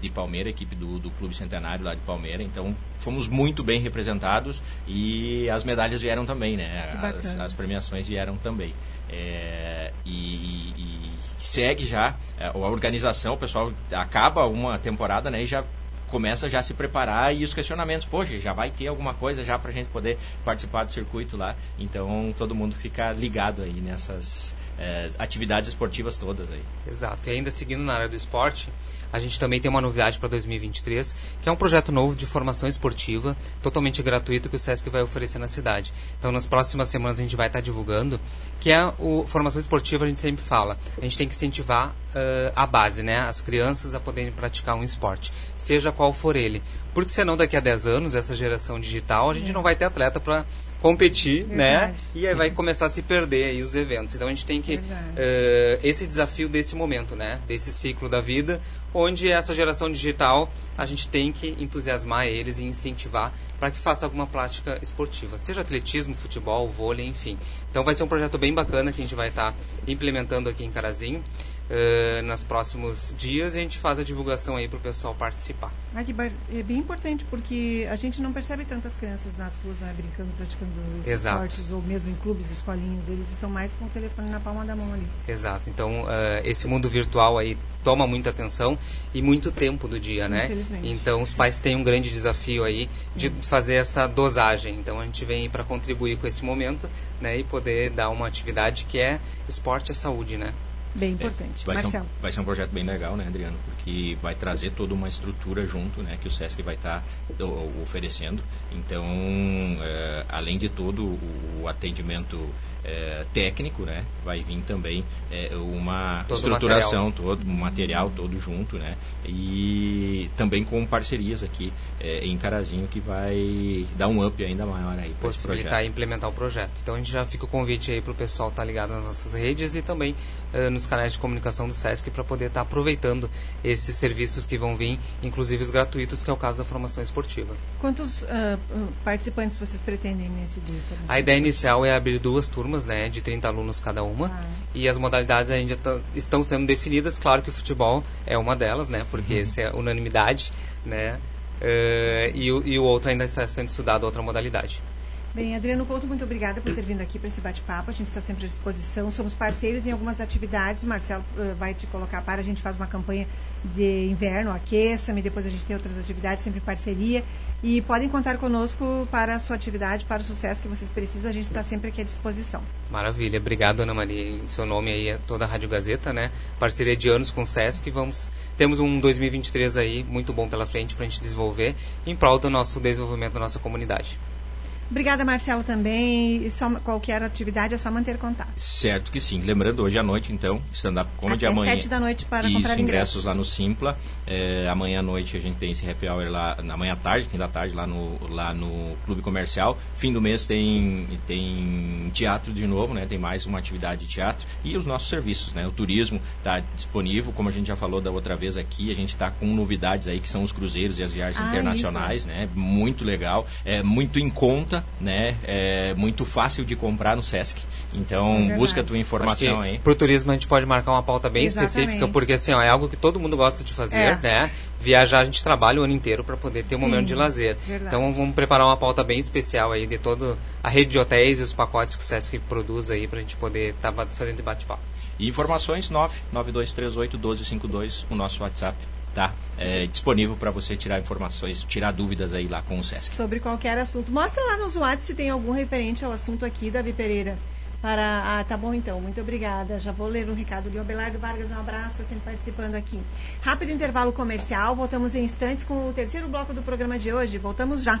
Speaker 11: de Palmeira, equipe do, do Clube Centenário lá de Palmeira. Então, fomos muito bem representados e as medalhas vieram também, né? As, as premiações vieram também. É, e, e- segue já a organização, o pessoal acaba uma temporada né, e já começa já a se preparar e os questionamentos, poxa, já vai ter alguma coisa já para a gente poder participar do circuito lá. Então todo mundo fica ligado aí nessas é, atividades esportivas todas aí.
Speaker 10: Exato. E ainda seguindo na área do esporte, a gente também tem uma novidade para 2023, que é um projeto novo de formação esportiva, totalmente gratuito, que o SESC vai oferecer na cidade. Então, nas próximas semanas a gente vai estar divulgando, que é o formação esportiva, a gente sempre fala. A gente tem que incentivar eh, a base, né? As crianças a poderem praticar um esporte, seja qual for ele. Porque senão daqui a 10 anos, essa geração digital, a gente
Speaker 1: É.
Speaker 10: não vai ter atleta para competir, né?
Speaker 1: Verdade.
Speaker 10: E aí vai começar a se perder aí os eventos. Então a gente tem que eh, esse desafio desse momento, né? Desse ciclo da vida, onde essa geração digital a gente tem que entusiasmar eles e incentivar para que faça alguma prática esportiva, seja atletismo, futebol, vôlei, enfim. Então vai ser um projeto bem bacana que a gente vai estar implementando aqui em Carazinho. Eh, nos próximos dias e a gente faz a divulgação aí para o pessoal participar.
Speaker 1: Ah, é bem importante, porque a gente não percebe tantas crianças nas ruas né, brincando, praticando
Speaker 10: Exato.
Speaker 1: esportes, ou mesmo em clubes, escolinhas. Eles estão mais com o telefone na palma da mão ali.
Speaker 10: Exato. Então, eh, esse mundo virtual aí toma muita atenção e muito tempo do dia, né? Então, os pais têm um grande desafio aí de fazer essa dosagem. Então, a gente vem para contribuir com esse momento, né? E poder dar uma atividade que é esporte é saúde, né?
Speaker 1: Bem importante.
Speaker 11: vai, ser um, vai ser um projeto bem legal, né, Adriano? Porque vai trazer toda uma estrutura junto, né, que o SESC vai estar oferecendo. Então, eh, além de todo o, o atendimento eh, técnico, né, vai vir também eh, uma
Speaker 10: Todo o
Speaker 11: estruturação,
Speaker 10: material.
Speaker 11: todo o material todo junto, né, e também com parcerias aqui eh, em Carazinho que vai dar um up ainda maior aí
Speaker 10: possibilitar e implementar o projeto. Então a gente já fica o convite aí para o pessoal estar ligado nas nossas redes e também eh, nos canais de comunicação do SESC para poder estar aproveitando esses serviços que vão vir, inclusive os gratuitos, que é o caso da formação esportiva.
Speaker 1: Quantos ah, ah, participantes vocês pretendem nesse dia?
Speaker 10: A ideia inicial é abrir duas turmas, né, de 30 alunos cada uma, e as modalidades ainda tá- estão sendo definidas. Claro que o futebol é uma delas, né, porque esse é unanimidade, né, eh, e, e o outro ainda está sendo estudado outra modalidade.
Speaker 1: Bem, Adriano Couto, muito obrigada por ter vindo aqui para esse bate-papo. A gente está sempre à disposição. Somos parceiros em algumas atividades. Marcelo eh, vai te colocar para. A gente faz uma campanha de inverno, aqueça-me. Depois a gente tem outras atividades, sempre em parceria. E podem contar conosco para a sua atividade, para o sucesso que vocês precisam. A gente está sempre aqui à disposição.
Speaker 10: Maravilha, obrigado Ana Maria. Em seu nome aí é toda a Rádio Gazeta, né? Parceria de anos com o Sesc. Vamos, temos um 2023 aí muito bom pela frente para a gente desenvolver em prol do nosso desenvolvimento da nossa comunidade.
Speaker 1: Obrigada, Marcelo, também. E só, qualquer atividade é só manter contato.
Speaker 11: Certo que sim. Lembrando, hoje à noite, então, stand-up comedy
Speaker 1: Até
Speaker 11: amanhã.
Speaker 1: sete da noite para
Speaker 11: Isso,
Speaker 1: comprar ingressos.
Speaker 11: lá no Simpla. É, amanhã à noite a gente tem esse happy hour lá, na amanhã à tarde, fim da tarde, lá no, lá no Clube Comercial. Fim do mês tem, tem teatro de novo, né? Tem mais uma atividade de teatro. E os nossos serviços, né? O turismo está disponível, como a gente já falou da outra vez aqui, a gente está com novidades aí que são os cruzeiros e as viagens
Speaker 12: Ah,
Speaker 11: internacionais, né? Muito legal, é muito em conta, né? É muito fácil de comprar no Sesc. Então,
Speaker 10: verdade.
Speaker 11: busca a tua informação aí.
Speaker 10: Pro turismo a gente pode marcar uma pauta bem
Speaker 11: Exatamente.
Speaker 10: específica, porque assim, ó, é algo que todo mundo gosta de fazer,
Speaker 11: É.
Speaker 10: né? Viajar a gente trabalha o ano inteiro para poder ter um
Speaker 11: Sim,
Speaker 10: momento de lazer.
Speaker 11: verdade.
Speaker 10: Então vamos preparar uma pauta bem especial aí de toda a rede de hotéis e os pacotes que o Sesc produz aí pra gente poder estar fazendo bate-papo.
Speaker 11: E informações 992381252, o nosso WhatsApp, tá? É disponível para você tirar informações, tirar dúvidas aí lá com o Sesc.
Speaker 1: sobre qualquer assunto. Mostra lá nos WhatsApp se tem algum referente ao assunto aqui, Davi Pereira. Para... Ah, tá bom então, muito obrigada. Já vou ler o recado de Abelardo Vargas, um abraço, está sempre participando aqui. Rápido intervalo comercial, voltamos em instantes com o terceiro bloco do programa de hoje. Voltamos já.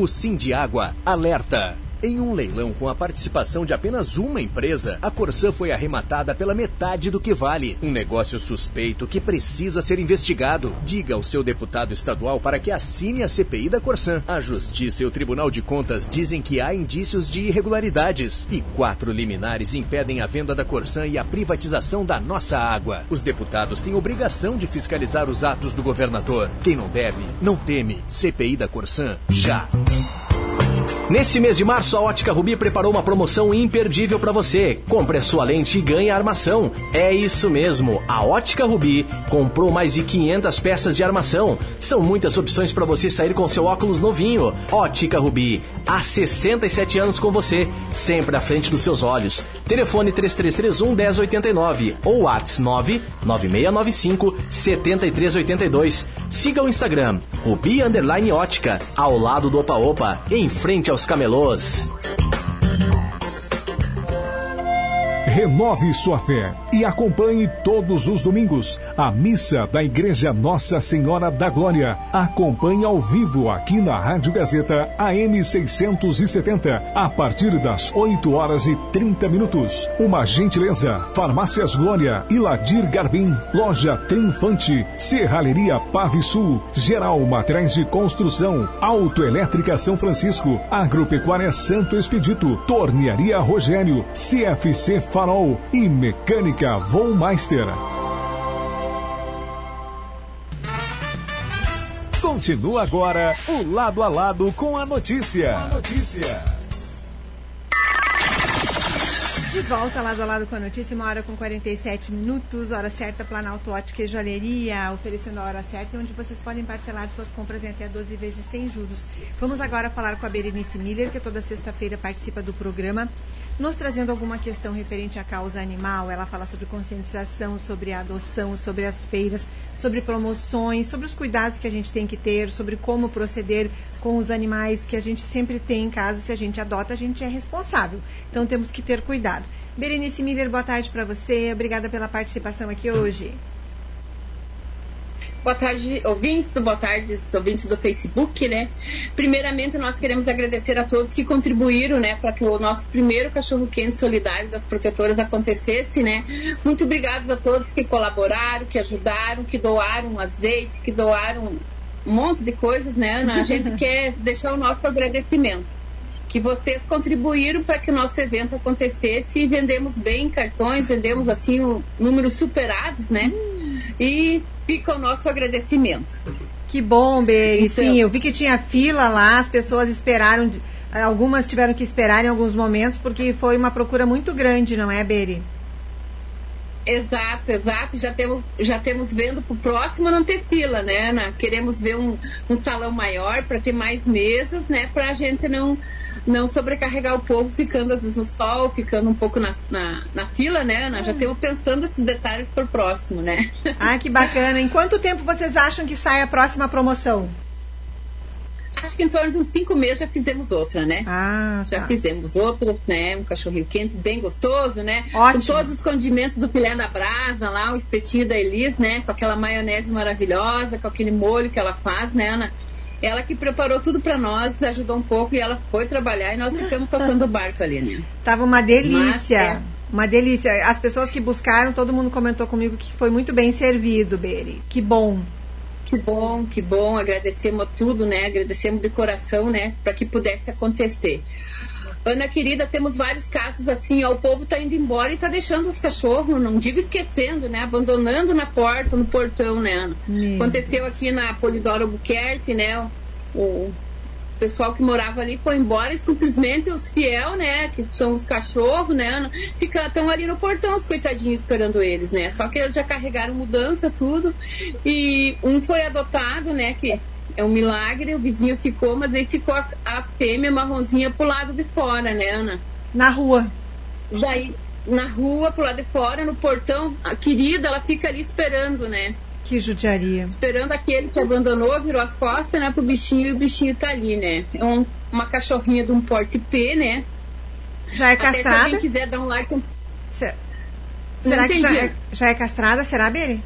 Speaker 7: O Sindiágua alerta. Em um leilão com a participação de apenas uma empresa, a Corsã foi arrematada pela metade do que vale. Um negócio suspeito que precisa ser investigado. Diga ao seu deputado estadual para que assine a CPI da Corsã. A Justiça e o Tribunal de Contas dizem que há indícios de irregularidades. E quatro liminares impedem a venda da Corsã e a privatização da nossa água. Os deputados têm obrigação de fiscalizar os atos do governador. Quem não deve, não teme. CPI da Corsã, já.
Speaker 4: Nesse mês de março, a Ótica Rubi preparou uma promoção imperdível para você. Compre a sua lente e ganhe a armação. É isso mesmo, a Ótica Rubi comprou mais de 500 peças de armação. São muitas opções para você sair com seu óculos novinho. Ótica Rubi, há 67 anos com você, sempre à frente dos seus olhos. Telefone 3331 1089 ou WhatsApp 99695 7382. Siga o Instagram, Rubi Underline Ótica, ao lado do Opa Opa, em frente aos camelôs.
Speaker 3: Renove sua fé e acompanhe todos os domingos a missa da Igreja Nossa Senhora da Glória. Acompanhe ao vivo aqui na Rádio Gazeta AM 670 a partir das 8 horas e 30 minutos. Uma gentileza: Farmácias Glória, Iladir Garbim, Loja Triunfante, Serralheria Pave Sul, Geral Materiais de Construção, Autoelétrica São Francisco, Agropecuária Santo Expedito, Tornearia Rogério, CFC Farol e Mecânica Vollmeister.
Speaker 6: Continua agora o lado a lado com a notícia. A notícia.
Speaker 1: De volta lado a lado com a notícia, uma hora com 47 minutos, hora certa, Planalto Ótica e Joalheria, oferecendo a hora certa, onde vocês podem parcelar suas compras em até 12 vezes sem juros. Vamos agora falar com a Berenice Miller, que toda sexta-feira participa do programa, nos trazendo alguma questão referente à causa animal. Ela fala sobre conscientização, sobre a adoção, sobre as feiras, sobre promoções, sobre os cuidados que a gente tem que ter, sobre como proceder com os animais que a gente sempre tem em casa. Se a gente adota, a gente é responsável. Então temos que ter cuidado. Berenice Miller, boa tarde para você. Obrigada pela participação aqui hoje.
Speaker 12: Boa tarde, ouvintes, boa tarde, ouvintes do Facebook, né? Primeiramente, nós queremos agradecer a todos que contribuíram, né, para que o nosso primeiro cachorro-quente solidário das protetoras acontecesse, né? Muito obrigados a todos que colaboraram, que ajudaram, que doaram azeite, que doaram um monte de coisas, né, Ana? A gente <laughs> quer deixar o nosso agradecimento. Que vocês contribuíram para que o nosso evento acontecesse e vendemos bem cartões, vendemos assim o, números superados, né? E fica o nosso agradecimento.
Speaker 1: Que bom, Beri.
Speaker 12: Então-
Speaker 1: Sim, eu vi que tinha fila lá, as pessoas esperaram, algumas tiveram que esperar em alguns momentos, porque foi uma procura muito grande, não é, Beri?
Speaker 12: Exato, exato. Já temos, já temos vendo para o próximo não ter fila, né, Ana? Queremos ver um, um salão maior para ter mais mesas, né? Para a gente não, não sobrecarregar o povo ficando às vezes no sol, ficando um pouco na, na, na fila, né, Ana? Já temos pensando esses detalhes para o próximo, né?
Speaker 1: Ah, que bacana. Em quanto tempo vocês acham que sai a próxima promoção?
Speaker 12: Acho que em torno de uns cinco meses já fizemos outra, né?
Speaker 1: Ah,
Speaker 12: Já
Speaker 1: tá.
Speaker 12: fizemos outra, né? Um cachorrinho quente bem gostoso, né?
Speaker 1: Ótimo.
Speaker 12: Com todos os condimentos do filé da brasa lá, o espetinho da Elis, né? Com aquela maionese maravilhosa, com aquele molho que ela faz, né, Ana? Ela que preparou tudo pra nós, ajudou um pouco e ela foi trabalhar e nós ficamos tocando o barco ali, né?
Speaker 1: Tava uma delícia.
Speaker 12: Mas, é.
Speaker 1: Uma delícia. As pessoas que buscaram, todo mundo comentou comigo que foi muito bem servido, Beri. Que bom.
Speaker 12: Que bom, que bom. Agradecemos tudo, né? Agradecemos de coração, né? Para que pudesse acontecer. Ana querida, temos vários casos assim, ó, o povo tá indo embora e tá deixando os cachorros, não digo esquecendo, né? Abandonando na porta, no portão, né, Ana?
Speaker 1: Hum.
Speaker 12: Aconteceu aqui na Polidoro Albuquerque, né? O pessoal que morava ali foi embora e simplesmente os fiel, né? Que são os cachorros, né? Ana, Estão ali no portão, os coitadinhos esperando eles, né? Só que eles já carregaram mudança, tudo. E um foi adotado, né? Que é um milagre, o vizinho ficou, mas aí ficou a, a fêmea marronzinha pro lado de fora, né, Ana?
Speaker 1: Na rua.
Speaker 12: Daí, na rua, pro lado de fora, no portão, a querida, ela fica ali esperando, né?
Speaker 1: Que judiaria.
Speaker 12: Esperando aquele que abandonou, virou as costas, né, pro bichinho e o bichinho tá ali, né? É um- uma cachorrinha de um porte P, né?
Speaker 1: Já é
Speaker 12: Até se
Speaker 1: castrada?
Speaker 12: alguém quiser dar um like.
Speaker 1: Se- Será que já é, já é castrada? Será, Beri?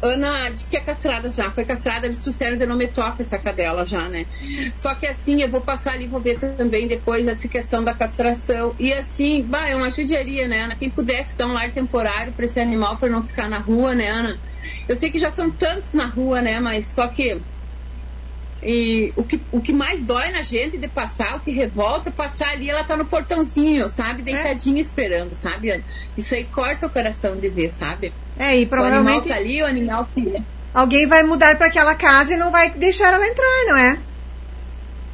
Speaker 12: Ana disse que é castrada já, foi castrada, eles trouxeram de nome toca essa cadela já, né? Só que assim, eu vou passar ali, vou ver também depois essa questão da castração. E assim, bah, é uma judiaria, né, Ana? Quem pudesse dar um lar temporário para esse animal para não ficar na rua, né, Ana? Eu sei que já são tantos na rua, né? Mas só que. E o que, o que mais dói na gente de passar, o que revolta, é passar ali, ela tá no portãozinho, sabe? Deitadinha esperando, sabe? Ana? Isso aí corta o coração de ver, sabe?
Speaker 1: É, e
Speaker 12: O
Speaker 1: provavelmente
Speaker 12: animal tá ali, o animal que.
Speaker 1: alguém vai mudar para aquela casa e não vai deixar ela entrar, não é?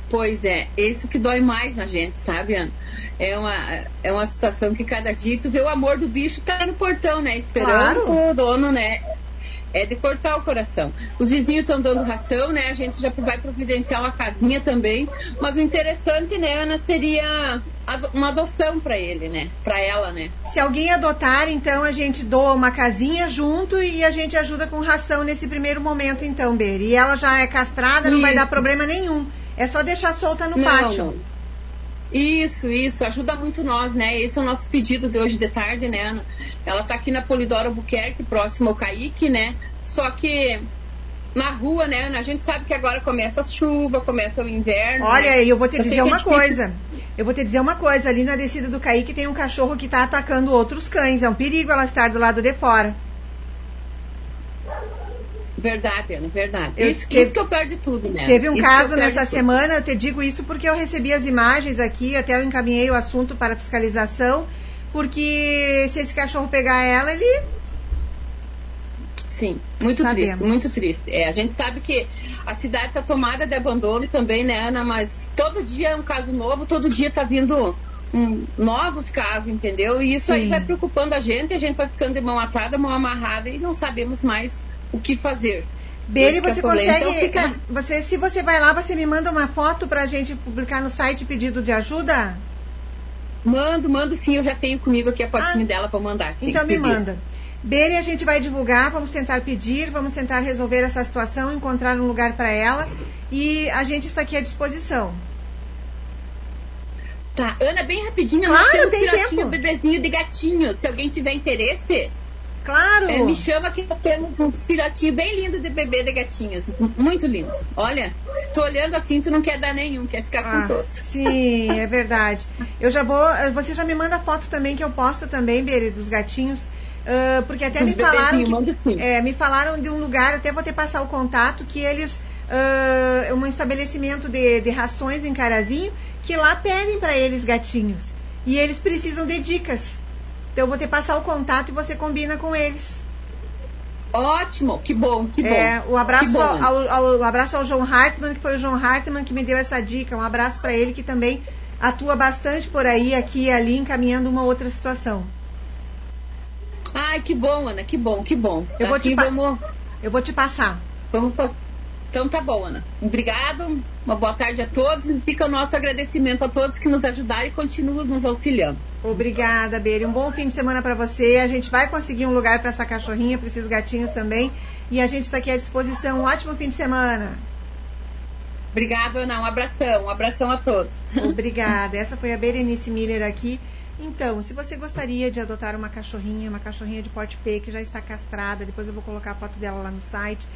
Speaker 12: Pois é, isso que dói mais na gente, sabe, Ana? É uma, é uma situação que cada dia tu vê o amor do bicho tá no portão, né? Esperando
Speaker 1: Claro.
Speaker 12: o dono, né? É de cortar o coração. Os vizinhos estão dando ração, né? A gente já vai providenciar uma casinha também. Mas o interessante, né, Ana, seria uma adoção para ele, né? Para ela, né?
Speaker 1: Se alguém adotar, então a gente doa uma casinha junto e a gente ajuda com ração nesse primeiro momento, então, Beri. E ela já é castrada, não vai dar problema nenhum. É só deixar solta no
Speaker 12: Não,
Speaker 1: pátio.
Speaker 12: não. Isso, isso, ajuda muito nós, né? Esse é o nosso pedido de hoje de tarde, né, Ana? Ela tá aqui na Polidoro Albuquerque, próximo ao Caíque, né? Só que na rua, né, Ana? A gente sabe que agora começa a chuva, começa o inverno.
Speaker 1: Olha,
Speaker 12: né?
Speaker 1: eu vou te
Speaker 12: Eu
Speaker 1: dizer
Speaker 12: é
Speaker 1: uma coisa. Eu vou te dizer uma coisa. Ali na descida do Caíque tem um cachorro que tá atacando outros cães. É um perigo ela estar do lado de fora.
Speaker 12: Verdade, Ana, verdade.
Speaker 1: Eu
Speaker 12: isso,
Speaker 1: teve-
Speaker 12: isso que eu perdo tudo, né?
Speaker 1: Teve um
Speaker 12: Isso
Speaker 1: caso nessa semana, eu te digo isso porque eu recebi as imagens aqui, até eu encaminhei o assunto para fiscalização, porque se esse cachorro pegar ela, ele.
Speaker 12: Sim, muito
Speaker 1: Sabemos.
Speaker 12: triste, muito triste. É, a gente sabe que a cidade está tomada de abandono também, né, Ana? Mas todo dia é um caso novo, todo dia tá vindo um, novos casos, entendeu? E isso aí
Speaker 1: Sim.
Speaker 12: vai preocupando a gente, a gente vai ficando de mão atada, mão amarrada e não sabemos mais o que fazer.
Speaker 1: Bele,
Speaker 12: é
Speaker 1: você
Speaker 12: o problema.
Speaker 1: consegue.
Speaker 12: Então fica-
Speaker 1: Você, se você vai lá, você me manda uma foto pra gente publicar no site pedido de ajuda?
Speaker 12: Mando, mando sim, eu já tenho comigo aqui a fotinho dela para mandar. sim,
Speaker 1: Ah. Então me
Speaker 12: beleza.
Speaker 1: manda. Bele, a gente vai divulgar, vamos tentar pedir, vamos tentar resolver essa situação, encontrar um lugar para ela e a gente está aqui à disposição.
Speaker 12: Tá, Ana, bem rapidinho,
Speaker 1: Claro,
Speaker 12: nós temos
Speaker 1: tem
Speaker 12: filhotinho, bebezinho de gatinho. Se alguém tiver interesse,
Speaker 1: Claro!
Speaker 12: é, me chama que temos uns filhotinhos bem lindos de bebê de gatinhos. Muito lindos. Olha, se tu olhando assim, tu não quer dar nenhum, quer ficar
Speaker 1: Ah,
Speaker 12: com todos.
Speaker 1: Sim, é <laughs> verdade. Eu já vou. Você já me manda foto também que eu posto também, Bere, dos gatinhos. ah, porque até me falaram. Que, é, me falaram de um lugar, até vou ter passar o contato, que eles. ah, um estabelecimento de, de rações em Carazinho, que lá pedem para eles gatinhos. E eles precisam de dicas. Então eu vou ter passar o contato e você combina com eles.
Speaker 12: Ótimo, que bom, que bom.
Speaker 1: É, o abraço,
Speaker 12: bom.
Speaker 1: ao, ao- ao- abraço ao João Hartmann, que foi o João Hartmann que me deu essa dica. Um abraço para ele que também atua bastante por aí, aqui e ali, encaminhando uma outra situação.
Speaker 12: Ai, que bom, Ana, que bom, que bom.
Speaker 1: Eu vou te
Speaker 12: assim, vamos,
Speaker 1: Eu vou te passar.
Speaker 12: vamos Então tá bom, Ana. Obrigado, uma boa tarde a todos e fica o nosso agradecimento a todos que nos ajudaram e continuam nos auxiliando.
Speaker 1: Obrigada, Beri. Um bom fim de semana para você. A gente vai conseguir um lugar para essa cachorrinha, para esses gatinhos também. E a gente está aqui à disposição. Um ótimo fim de semana.
Speaker 12: Obrigada, Ana. Um abração, um abração a todos. <laughs>
Speaker 1: Obrigada. Essa foi a Berenice Miller aqui. Então, se você gostaria de adotar uma cachorrinha, uma cachorrinha de porte P que já está castrada, depois eu vou colocar a foto dela lá no site.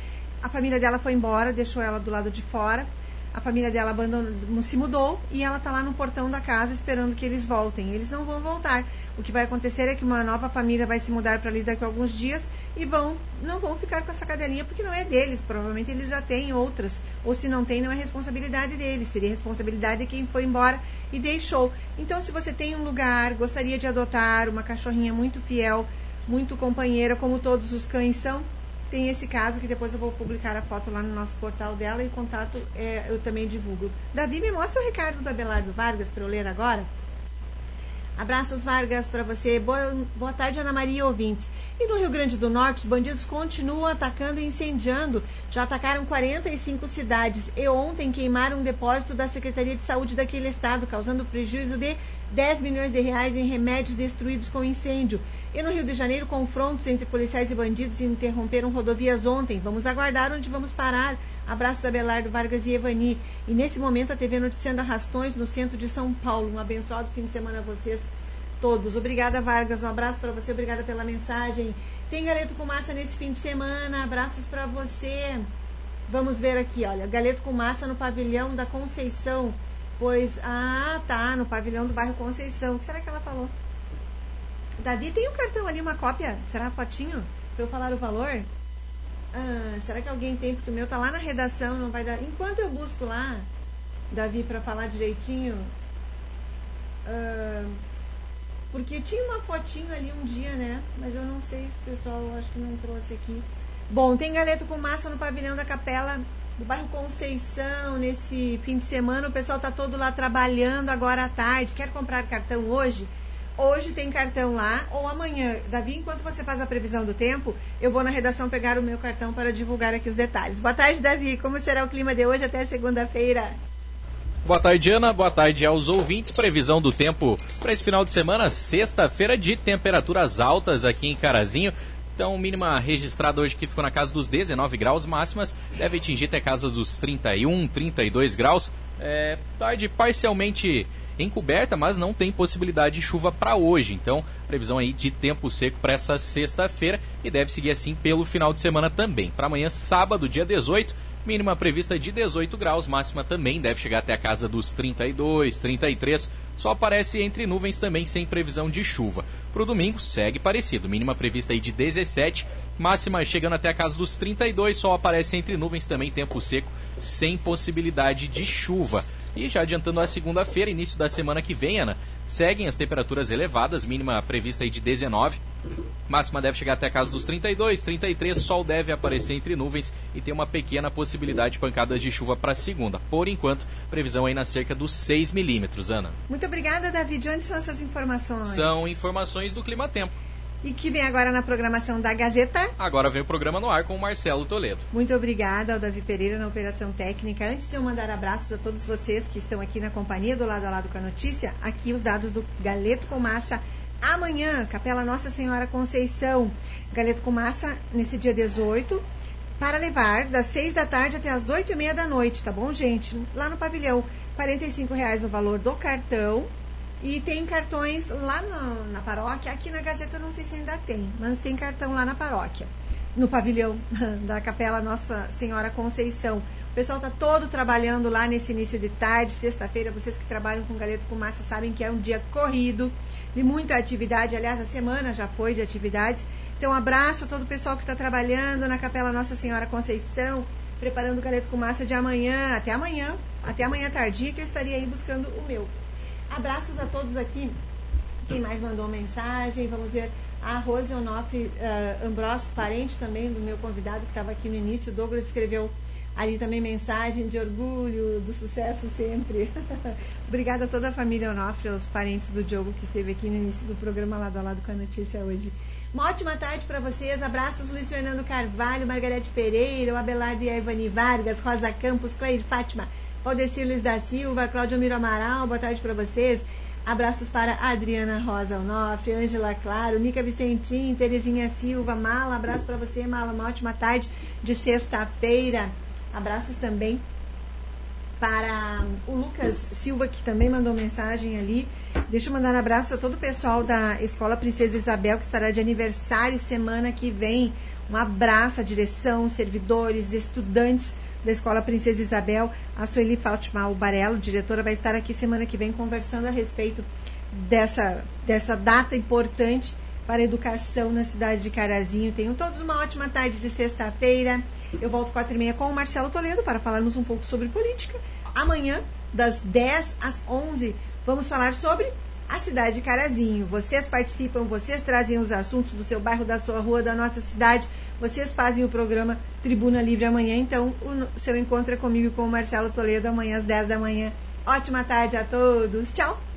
Speaker 1: A família dela foi embora, deixou ela do lado de fora. A família dela abandonou, se mudou e ela está lá no portão da casa esperando que eles voltem. Eles não vão voltar. O que vai acontecer é que uma nova família vai se mudar para ali daqui a alguns dias e vão não vão ficar com essa cadelinha porque não é deles. Provavelmente eles já têm outras. Ou se não tem, não é responsabilidade deles. Seria responsabilidade de quem foi embora e deixou. Então, se você tem um lugar, gostaria de adotar uma cachorrinha muito fiel, muito companheira, como todos os cães são, tem esse caso que depois eu vou publicar a foto lá no nosso portal dela e contato é, eu também divulgo. Davi, me mostra o recado do Abelardo Vargas para eu ler agora. Abraços, Vargas, para você. Boa, boa tarde, Ana Maria ouvintes. E no Rio Grande do Norte, os bandidos continuam atacando e incendiando. Já atacaram 45 cidades e ontem queimaram um depósito da Secretaria de Saúde daquele estado, causando prejuízo de 10 milhões de reais em remédios destruídos com incêndio. E no Rio de Janeiro, confrontos entre policiais e bandidos interromperam rodovias ontem. Vamos aguardar onde vamos parar. Abraços Belardo Vargas e Evani. E nesse momento a TV noticiando arrastões no centro de São Paulo. Um abençoado fim de semana a vocês todos. Obrigada, Vargas. Um abraço para você. Obrigada pela mensagem. Tem galeto com massa nesse fim de semana. Abraços para você. Vamos ver aqui, olha. Galeto com massa no pavilhão da Conceição. Pois, ah, tá, no pavilhão do bairro Conceição. O que será que ela falou? Davi, tem um cartão ali, uma cópia? Será a fotinho? Para eu falar o valor? Ah, será que alguém tem? Porque o meu tá lá na redação, não vai dar. Enquanto eu busco lá, Davi, para falar direitinho. ah, porque tinha uma fotinho ali um dia, né? Mas eu não sei se o pessoal acho que não trouxe aqui. Bom, tem galeto com massa no pavilhão da capela do bairro Conceição nesse fim de semana. O pessoal tá todo lá trabalhando agora à tarde. Quer comprar cartão hoje? Hoje tem cartão lá, ou amanhã. Davi, enquanto você faz a previsão do tempo, eu vou na redação pegar o meu cartão para divulgar aqui os detalhes. Boa tarde, Davi. Como será o clima de hoje até segunda-feira?
Speaker 13: Boa tarde, Ana. Boa tarde aos ouvintes. Previsão do tempo para esse final de semana, sexta-feira, de temperaturas altas aqui em Carazinho.
Speaker 11: Então, mínima registrada hoje que ficou na casa dos 19 graus, máximas deve atingir até casa dos 31, 32 graus. É, tarde parcialmente encoberta, mas não tem possibilidade de chuva para hoje. Então, previsão aí de tempo seco para essa sexta-feira e deve seguir assim pelo final de semana também. Para amanhã, sábado, dia 18, mínima prevista de 18 graus, máxima também deve chegar até a casa dos 32, 33. Só aparece entre nuvens também sem previsão de chuva. Para o domingo segue parecido, mínima prevista aí de 17, máxima chegando até a casa dos 32, só aparece entre nuvens também tempo seco sem possibilidade de chuva. E já adiantando a segunda-feira, início da semana que vem, Ana, seguem as temperaturas elevadas, mínima prevista aí de 19. Máxima deve chegar até a casa dos 32, 33, sol deve aparecer entre nuvens e tem uma pequena possibilidade de pancadas de chuva para segunda. Por enquanto, previsão aí na cerca dos 6 milímetros, Ana.
Speaker 1: Muito obrigada, David. Onde são essas informações?
Speaker 11: São informações do Clima Tempo.
Speaker 1: E que vem agora na programação da Gazeta.
Speaker 11: Agora vem o programa no ar com o Marcelo Toledo.
Speaker 1: Muito obrigada ao Davi Pereira na Operação Técnica. Antes de eu mandar abraços a todos vocês que estão aqui na companhia do lado a lado com a notícia, aqui os dados do Galeto com Massa. Amanhã, Capela Nossa Senhora Conceição, Galeto com Massa, nesse dia 18, para levar das 6 da tarde até as 8 e meia da noite, tá bom, gente? Lá no pavilhão, R$ reais o valor do cartão e tem cartões lá na, na paróquia. Aqui na Gazeta não sei se ainda tem, mas tem cartão lá na paróquia. No pavilhão <laughs> da Capela Nossa Senhora Conceição. O pessoal está todo trabalhando lá nesse início de tarde, sexta-feira. Vocês que trabalham com galeto com massa sabem que é um dia corrido, de muita atividade. Aliás, a semana já foi de atividades. Então, um abraço a todo o pessoal que está trabalhando na Capela Nossa Senhora Conceição, preparando o galeto com massa de amanhã, até amanhã, até amanhã tardia, que eu estaria aí buscando o meu. Abraços a todos aqui. Quem mais mandou mensagem? Vamos ver. A Rose Onofre uh, Ambrose, parente também do meu convidado que estava aqui no início. Douglas escreveu ali também mensagem de orgulho, do sucesso sempre. <laughs> Obrigada a toda a família Onofre, aos parentes do Diogo que esteve aqui no início do programa Lado a Lado com a Notícia hoje. Uma ótima tarde para vocês. Abraços Luiz Fernando Carvalho, Margarete Pereira, o Abelardo e a Ivani Vargas, Rosa Campos, Cleide Fátima, Valdecir Luiz da Silva, Cláudio Miro Amaral, boa tarde para vocês. Abraços para Adriana Rosa Onofre, Ângela Claro, Nica Vicentim, Terezinha Silva, Mala, abraço para você, Mala, uma ótima tarde de sexta-feira. Abraços também para o Lucas Silva, que também mandou mensagem ali. Deixa eu mandar um abraço a todo o pessoal da Escola Princesa Isabel, que estará de aniversário semana que vem. Um abraço à direção, servidores, estudantes da Escola Princesa Isabel, a Sueli Fátima Barelo, diretora, vai estar aqui semana que vem conversando a respeito dessa, dessa data importante para a educação na cidade de Carazinho. Tenham todos uma ótima tarde de sexta-feira. Eu volto quatro e meia com o Marcelo Toledo para falarmos um pouco sobre política. Amanhã, das 10 às 11, vamos falar sobre a cidade de Carazinho. Vocês participam, vocês trazem os assuntos do seu bairro, da sua rua, da nossa cidade. Vocês fazem o programa Tribuna Livre amanhã. Então, o seu encontro é comigo com o Marcelo Toledo amanhã às 10 da manhã. Ótima tarde a todos. Tchau.